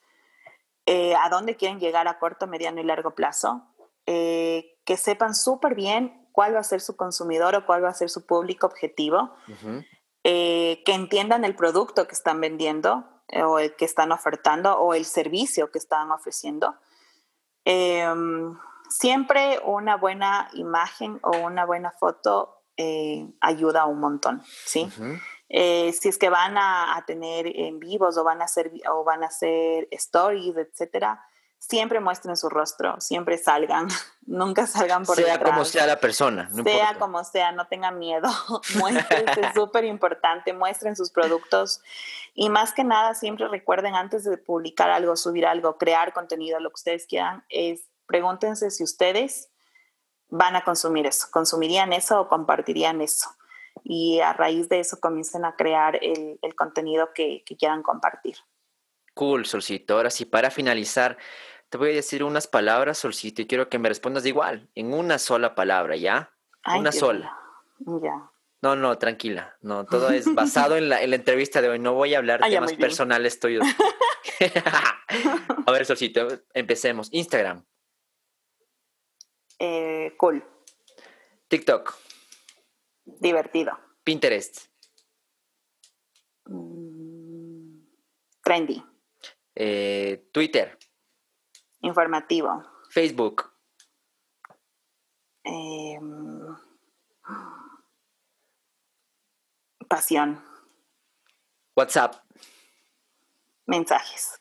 eh, a dónde quieren llegar a corto, mediano y largo plazo, eh, que sepan súper bien cuál va a ser su consumidor o cuál va a ser su público objetivo, uh -huh. que entiendan el producto que están vendiendo o el que están ofertando o el servicio que están ofreciendo. Em, siempre una buena imagen o una buena foto ayuda un montón, ¿sí? Uh -huh. Eh, si es que van a, a, tener en vivos o van a hacer o van a hacer stories, etcétera, siempre muestren su rostro, siempre salgan, nunca salgan por sea detrás. como sea la persona, no sea importa. como sea, no tengan miedo, muestren, es súper importante, muestren sus productos y más que nada siempre recuerden antes de publicar algo, subir algo, crear contenido, lo que ustedes quieran, es pregúntense si ustedes van a consumir eso, consumirían eso o compartirían eso y a raíz de eso comiencen a crear el, el contenido que, que, quieran compartir. Cool, Solcito. Ahora sí, para finalizar, te voy a decir unas palabras, Solcito, y quiero que me respondas igual, en una sola palabra, ¿ya? Ay, una sola. Ya. No, no, tranquila. No, todo es basado en, la, en la, entrevista de hoy. No voy a hablar Ay, temas personales tuyos. a ver, Solcito, empecemos. Instagram. Eh, cool. TikTok. Divertido. Pinterest. Mm, trendy. Eh, Twitter. Informativo. Facebook. Eh, pasión. WhatsApp. Mensajes.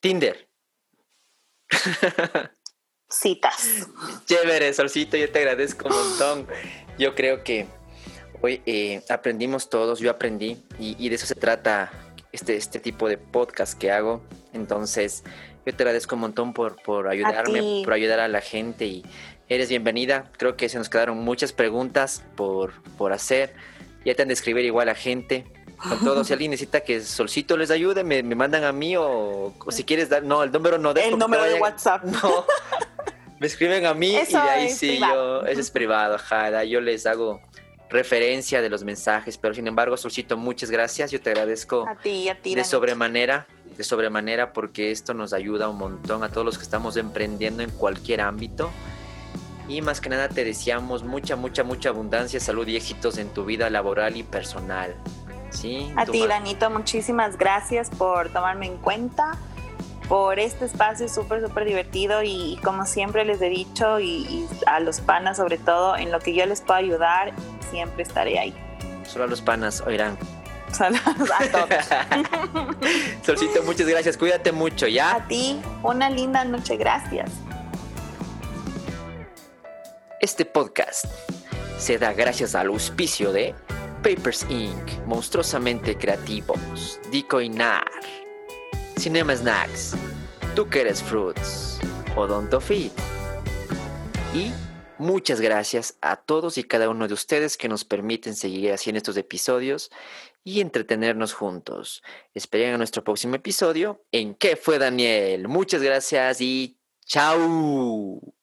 Tinder. Citas. Chévere, Solcito, yo te agradezco un montón. Yo creo que hoy eh, aprendimos todos, yo aprendí y, y, de eso se trata este, este tipo de podcast que hago. Entonces, yo te agradezco un montón por, por ayudarme, por ayudar a la gente y eres bienvenida. Creo que se nos quedaron muchas preguntas por, por hacer. Ya te han de escribir igual a gente. Con todo, si alguien necesita que Solcito les ayude, me, me mandan a mí o, o, si quieres dar, no, el número no de El número de WhatsApp. No. me escriben a mí Eso y de ahí sí, privado. yo, eso es privado, ajá, yo les hago referencia de los mensajes, pero sin embargo, Solcito, muchas gracias, yo te agradezco a ti, a ti, de sobremanera, de sobremanera, porque esto nos ayuda un montón a todos los que estamos emprendiendo en cualquier ámbito. Y más que nada te deseamos mucha, mucha, mucha abundancia, salud y éxitos en tu vida laboral y personal. ¿Sí? A ti, Danito, muchísimas gracias por tomarme en cuenta, por este espacio súper, súper divertido y, como siempre les he dicho y, a los panas sobre todo, en lo que yo les pueda ayudar, siempre estaré ahí. Solo a los panas oirán. Saludos a todos. Solcito, muchas gracias. Cuídate mucho, ¿ya? A ti, una linda noche. Gracias. Este podcast se da gracias al auspicio de Papers Inc., Monstruosamente Creativos, Dico Nar, Cinema Snacks, Tú que eres Fruits, Odonto Fit. Y muchas gracias a todos y cada uno de ustedes que nos permiten seguir haciendo estos episodios y entretenernos juntos. Esperen a nuestro próximo episodio en ¿Qué fue Daniel? Muchas gracias y chao.